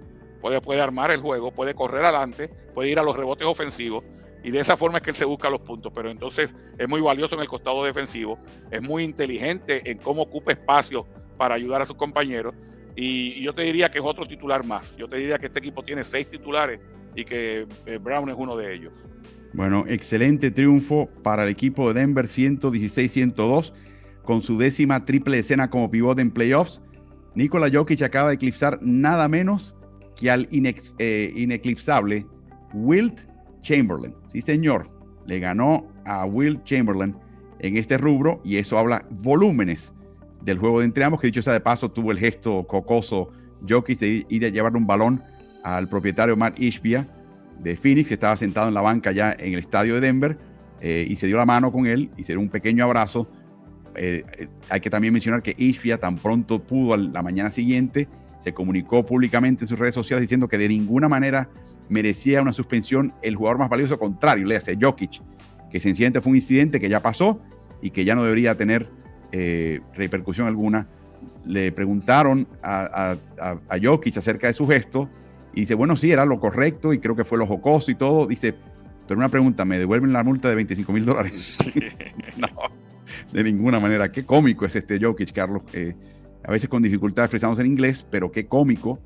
puede, puede armar el juego, puede correr adelante, puede ir a los rebotes ofensivos y de esa forma es que él se busca los puntos. Pero entonces es muy valioso en el costado defensivo, es muy inteligente en cómo ocupa espacio para ayudar a sus compañeros. Y, yo te diría que es otro titular más. Yo te diría que este equipo tiene seis titulares y que eh, Brown es uno de ellos. Bueno, excelente triunfo para el equipo de Denver 116-102 con su décima triple escena como pivote en playoffs. Nikola Jokic acaba de eclipsar nada menos que al eh, ineclipsable Wilt Chamberlain. Sí, señor, le ganó a Wilt Chamberlain en este rubro y eso habla volúmenes del juego de entre ambos, que dicho sea de paso, tuvo el gesto cocoso Jokic de ir a llevar un balón al propietario Matt Ishbia de Phoenix, que estaba sentado en la banca ya en el estadio de Denver, eh, y se dio la mano con él, y se dio un pequeño abrazo. Eh, hay que también mencionar que Ishbia tan pronto pudo la mañana siguiente se comunicó públicamente en sus redes sociales diciendo que de ninguna manera merecía una suspensión el jugador más valioso contrario, le hace Jokic, que sencillamente fue un incidente que ya pasó y que ya no debería tener eh, repercusión alguna. Le preguntaron a, a, Jokic acerca de su gesto y dice, bueno, sí, era lo correcto y creo que fue lo jocoso y todo. Dice, pero una pregunta, ¿me devuelven la multa de 25 mil dólares? no, de ninguna manera. Qué cómico es este Jokic, Carlos. Eh, a veces con dificultad expresamos en inglés, pero qué cómico,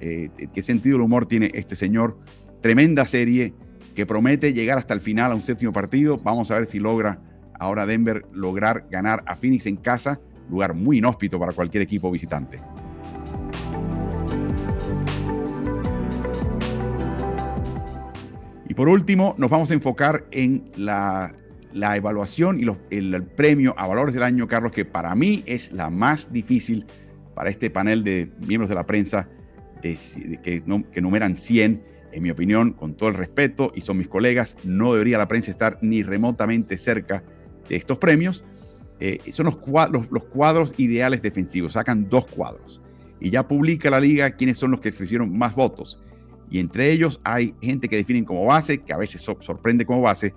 eh, qué sentido del humor tiene este señor. Tremenda serie que promete llegar hasta el final a un séptimo partido. Vamos a ver si logra ahora Denver lograr ganar a Phoenix en casa, lugar muy inhóspito para cualquier equipo visitante. Y por último, nos vamos a enfocar en la la evaluación y el, premio a valores del año, Carlos, que para mí es la más difícil para este panel de miembros de la prensa que, que numeran 100, en mi opinión, con todo el respeto, y son mis colegas, no debería la prensa estar ni remotamente cerca de estos premios. Eh, son los cuadros, ideales defensivos, sacan dos cuadros. Y ya publica la liga quiénes son los que recibieron más votos. Y entre ellos hay gente que definen como base, que a veces sorprende como base,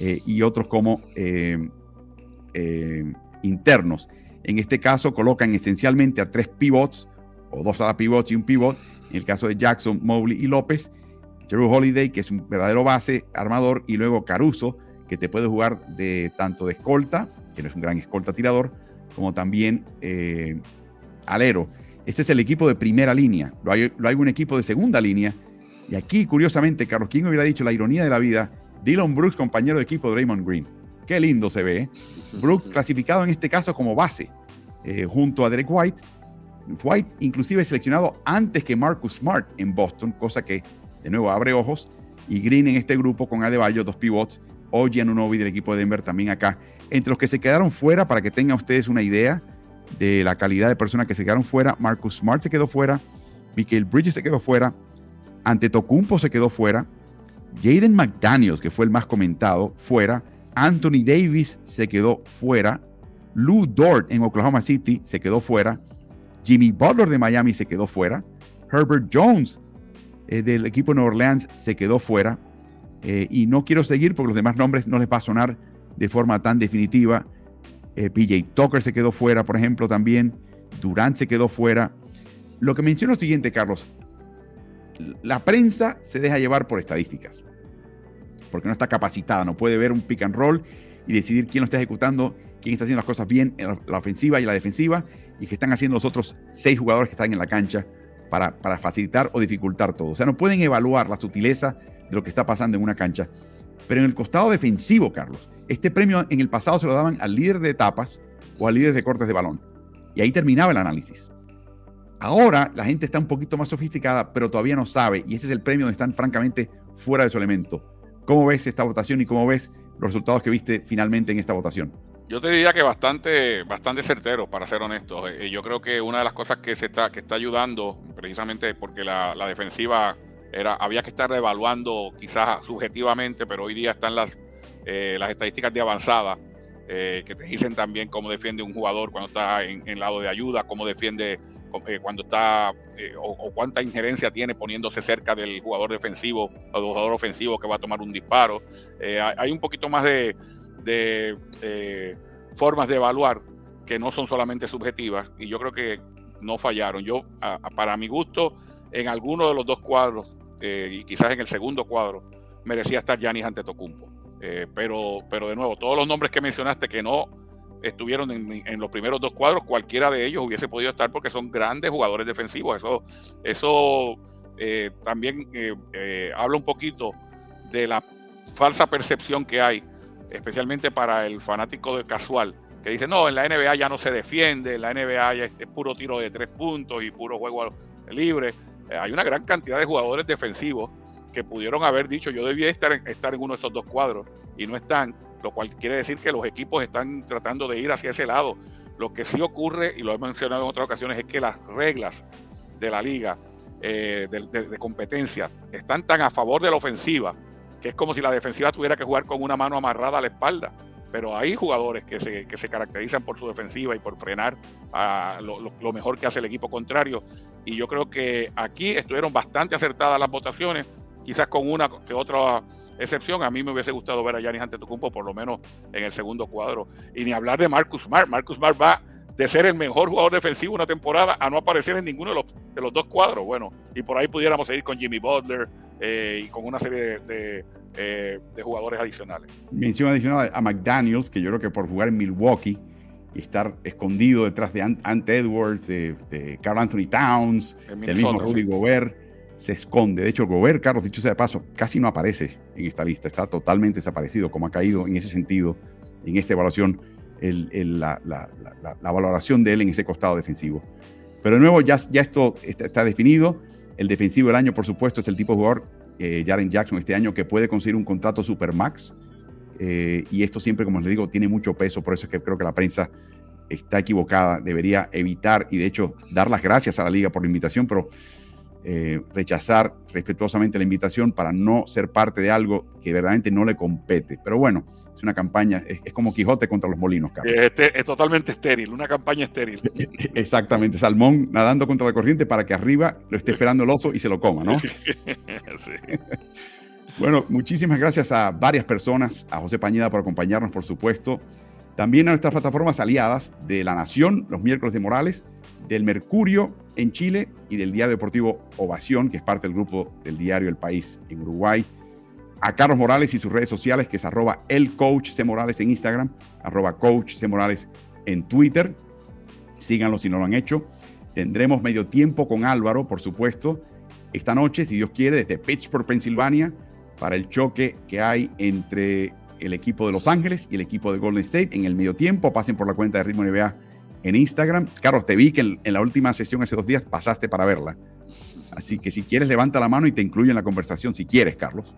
eh, y otros como eh, eh, internos. En este caso colocan esencialmente a tres pivots, o dos a la pivots y un pivot, en el caso de Jackson, Mobley y López, Drew Holiday, que es un verdadero base, armador, y luego Caruso, que te puede jugar de tanto de escolta, que no es un gran escolta tirador, como también alero. Este es el equipo de primera línea. Lo hay, lo hay un equipo de segunda línea. Y aquí, curiosamente, Carlos, ¿quién hubiera dicho la ironía de la vida? Dylan Brooks, compañero de equipo de Raymond Green. Qué lindo se ve. ¿eh? Brooks clasificado en este caso como base, eh, junto a Derek White. White inclusive seleccionado antes que Marcus Smart en Boston, cosa que de nuevo abre ojos. Y Green en este grupo con Adebayo, dos pivots. Oji Anunobi del equipo de Denver también acá. Entre los que se quedaron fuera, para que tengan ustedes una idea de la calidad de personas que se quedaron fuera, Marcus Smart se quedó fuera, Michael Bridges se quedó fuera, Ante Tocumpo se quedó fuera, Jaden McDaniels, que fue el más comentado, fuera. Anthony Davis se quedó fuera. Lou Dort en Oklahoma City se quedó fuera. Jimmy Butler de Miami se quedó fuera. Herbert Jones eh, del equipo de Nueva Orleans se quedó fuera. Eh, y no quiero seguir porque los demás nombres no les va a sonar de forma tan definitiva. Eh, PJ Tucker se quedó fuera, por ejemplo, también. Durant se quedó fuera. Lo que menciono es lo siguiente, Carlos la prensa se deja llevar por estadísticas, porque no está capacitada, no puede ver un pick and roll y decidir quién lo está ejecutando, quién está haciendo las cosas bien en la ofensiva y la defensiva, y qué están haciendo los otros seis jugadores que están en la cancha para, para facilitar o dificultar todo. O sea, no pueden evaluar la sutileza de lo que está pasando en una cancha. Pero en el costado defensivo, Carlos, este premio en el pasado se lo daban al líder de etapas o al líder de cortes de balón. Y ahí terminaba el análisis. Ahora la gente está un poquito más sofisticada, pero todavía no sabe, y ese es el premio donde están francamente fuera de su elemento. ¿Cómo ves esta votación y cómo ves los resultados que viste finalmente en esta votación? Yo te diría que bastante, bastante certero, para ser honesto. Eh, yo creo que una de las cosas que se está, que está ayudando, precisamente porque la, defensiva era, había que estar evaluando quizás subjetivamente, pero hoy día están las, eh, las estadísticas de avanzada eh, que te dicen también cómo defiende un jugador cuando está en, en lado de ayuda, cómo defiende cuando está o, cuánta injerencia tiene poniéndose cerca del jugador defensivo o del jugador ofensivo que va a tomar un disparo. hay un poquito más de, eh, formas de evaluar que no son solamente subjetivas y yo creo que no fallaron. Yo, para mi gusto, en alguno de los dos cuadros eh, y quizás en el segundo cuadro, merecía estar Yanis ante Tocumpo. Eh, pero, pero de nuevo, todos los nombres que mencionaste que no estuvieron en, los primeros dos cuadros, cualquiera de ellos hubiese podido estar porque son grandes jugadores defensivos. Eso, eso también habla un poquito de la falsa percepción que hay especialmente para el fanático de casual, que dice, no, en la NBA ya no se defiende, en la NBA ya es, puro tiro de tres puntos y puro juego libre. Eh, hay una gran cantidad de jugadores defensivos que pudieron haber dicho, yo debía estar en, estar en uno de estos dos cuadros y no están, lo cual quiere decir que los equipos están tratando de ir hacia ese lado. Lo que sí ocurre, y lo he mencionado en otras ocasiones, es que las reglas de la liga eh, de competencia están tan a favor de la ofensiva que es como si la defensiva tuviera que jugar con una mano amarrada a la espalda. Pero hay jugadores que se, que se caracterizan por su defensiva y por frenar a lo, mejor que hace el equipo contrario. Y yo creo que aquí estuvieron bastante acertadas las votaciones, quizás con una que otra excepción. A mí me hubiese gustado ver a Yanis Antetokounmpo por lo menos en el segundo cuadro. Y ni hablar de Marcus Smart. Marcus Smart va de ser el mejor jugador defensivo una temporada a no aparecer en ninguno de los, de los dos cuadros. Bueno, y por ahí pudiéramos seguir con Jimmy Butler eh, y con una serie de, eh, de, jugadores adicionales. Mención adicional a McDaniels, que yo creo que por jugar en Milwaukee y estar escondido detrás de Ant Edwards, de, de Carl Anthony Towns, del mismo Rudy Gobert, se esconde. De hecho, Gobert, Carlos, dicho sea de paso, casi no aparece en esta lista, está totalmente desaparecido, como ha caído en ese sentido en esta evaluación la, valoración de él en ese costado defensivo. Pero de nuevo, ya, esto está, definido. El defensivo del año, por supuesto, es el tipo de jugador, eh, Jaren Jackson, este año, que puede conseguir un contrato supermax. Eh, y esto siempre, como les digo, tiene mucho peso. Por eso es que creo que la prensa está equivocada. Debería evitar y, de hecho, dar las gracias a la liga por la invitación, pero eh, rechazar respetuosamente la invitación para no ser parte de algo que verdaderamente no le compete. Pero bueno, es una campaña, es, como Quijote contra los molinos, Carlos. Este, es, totalmente estéril, una campaña estéril. Exactamente, Salmón nadando contra la corriente para que arriba lo esté esperando el oso y se lo coma, ¿no? Bueno, muchísimas gracias a varias personas, a José Pañeda por acompañarnos, por supuesto. También a nuestras plataformas aliadas de La Nación, los miércoles de Morales, del Mercurio en Chile y del Diario Deportivo Ovación, que es parte del grupo del diario El País en Uruguay. A Carlos Morales y sus redes sociales, que es arroba el coach C. Morales en Instagram, arroba coach C. Morales en Twitter. Síganlo si no lo han hecho. Tendremos medio tiempo con Álvaro, por supuesto, esta noche, si Dios quiere, desde Pittsburgh, Pensilvania, para el choque que hay entre el equipo de Los Ángeles y el equipo de Golden State. En el medio tiempo, pasen por la cuenta de Ritmo NBA en Instagram. Carlos, te vi que en, la última sesión hace dos días pasaste para verla. Así que si quieres, levanta la mano y te incluyo en la conversación, si quieres, Carlos.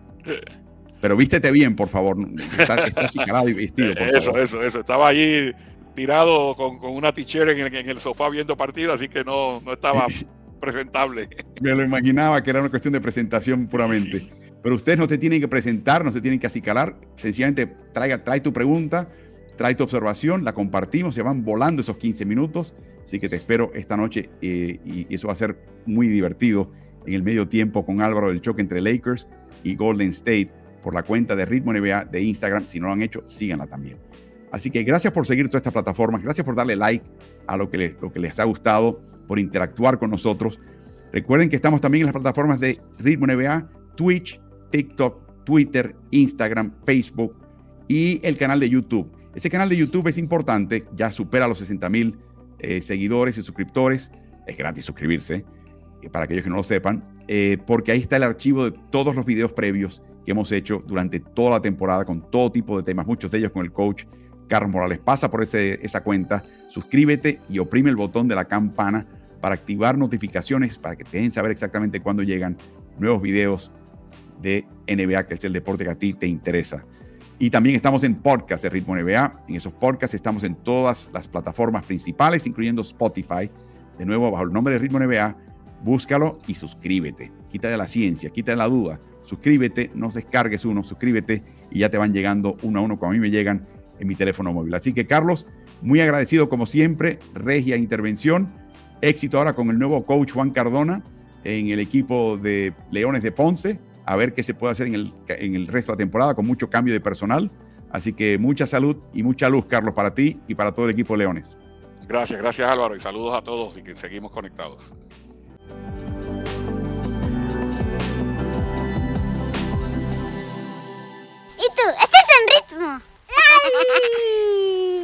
Pero vístete bien, por favor. Estás está y vestido, por Eso, eso, eso. Estaba allí tirado con, una tichera en, en el, sofá viendo partido, así que no, no estaba presentable. Me lo imaginaba que era una cuestión de presentación puramente. Pero ustedes no se tienen que presentar, no se tienen que acicalar. Sencillamente traiga, trae tu pregunta trae tu observación, la compartimos, se van volando esos 15 minutos, así que te espero esta noche eh, y eso va a ser muy divertido en el medio tiempo con Álvaro del choque entre Lakers y Golden State por la cuenta de Ritmo NBA de Instagram. Si no lo han hecho, síganla también. Así que gracias por seguir todas estas plataformas, gracias por darle like a lo que, les, lo que les ha gustado, por interactuar con nosotros. Recuerden que estamos también en las plataformas de Ritmo NBA, Twitch, TikTok, Twitter, Instagram, Facebook y el canal de YouTube. Ese canal de YouTube es importante, ya supera los 60 mil eh, seguidores y suscriptores. Es gratis suscribirse, eh, para aquellos que no lo sepan, eh, porque ahí está el archivo de todos los videos previos que hemos hecho durante toda la temporada con todo tipo de temas, muchos de ellos con el coach Carlos Morales. Pasa por esa cuenta, suscríbete y oprime el botón de la campana para activar notificaciones, para que te den saber exactamente cuándo llegan nuevos videos de NBA, que es el deporte que a ti te interesa. Y también estamos en podcast de Ritmo NBA. En esos podcasts estamos en todas las plataformas principales, incluyendo Spotify. De nuevo, bajo el nombre de Ritmo NBA, búscalo y suscríbete. Quítale la ciencia, quítale la duda. Suscríbete, no descargues uno, suscríbete y ya te van llegando uno a uno como a mí me llegan en mi teléfono móvil. Así que, Carlos, muy agradecido como siempre, regia intervención. Éxito ahora con el nuevo coach Juan Cardona en el equipo de Leones de Ponce a ver qué se puede hacer en el, en el resto de la temporada con mucho cambio de personal. Así que mucha salud y mucha luz, Carlos, para ti y para todo el equipo de Leones. Gracias, gracias Álvaro y saludos a todos y que seguimos conectados. ¿Y tú? ¿Estás en ritmo?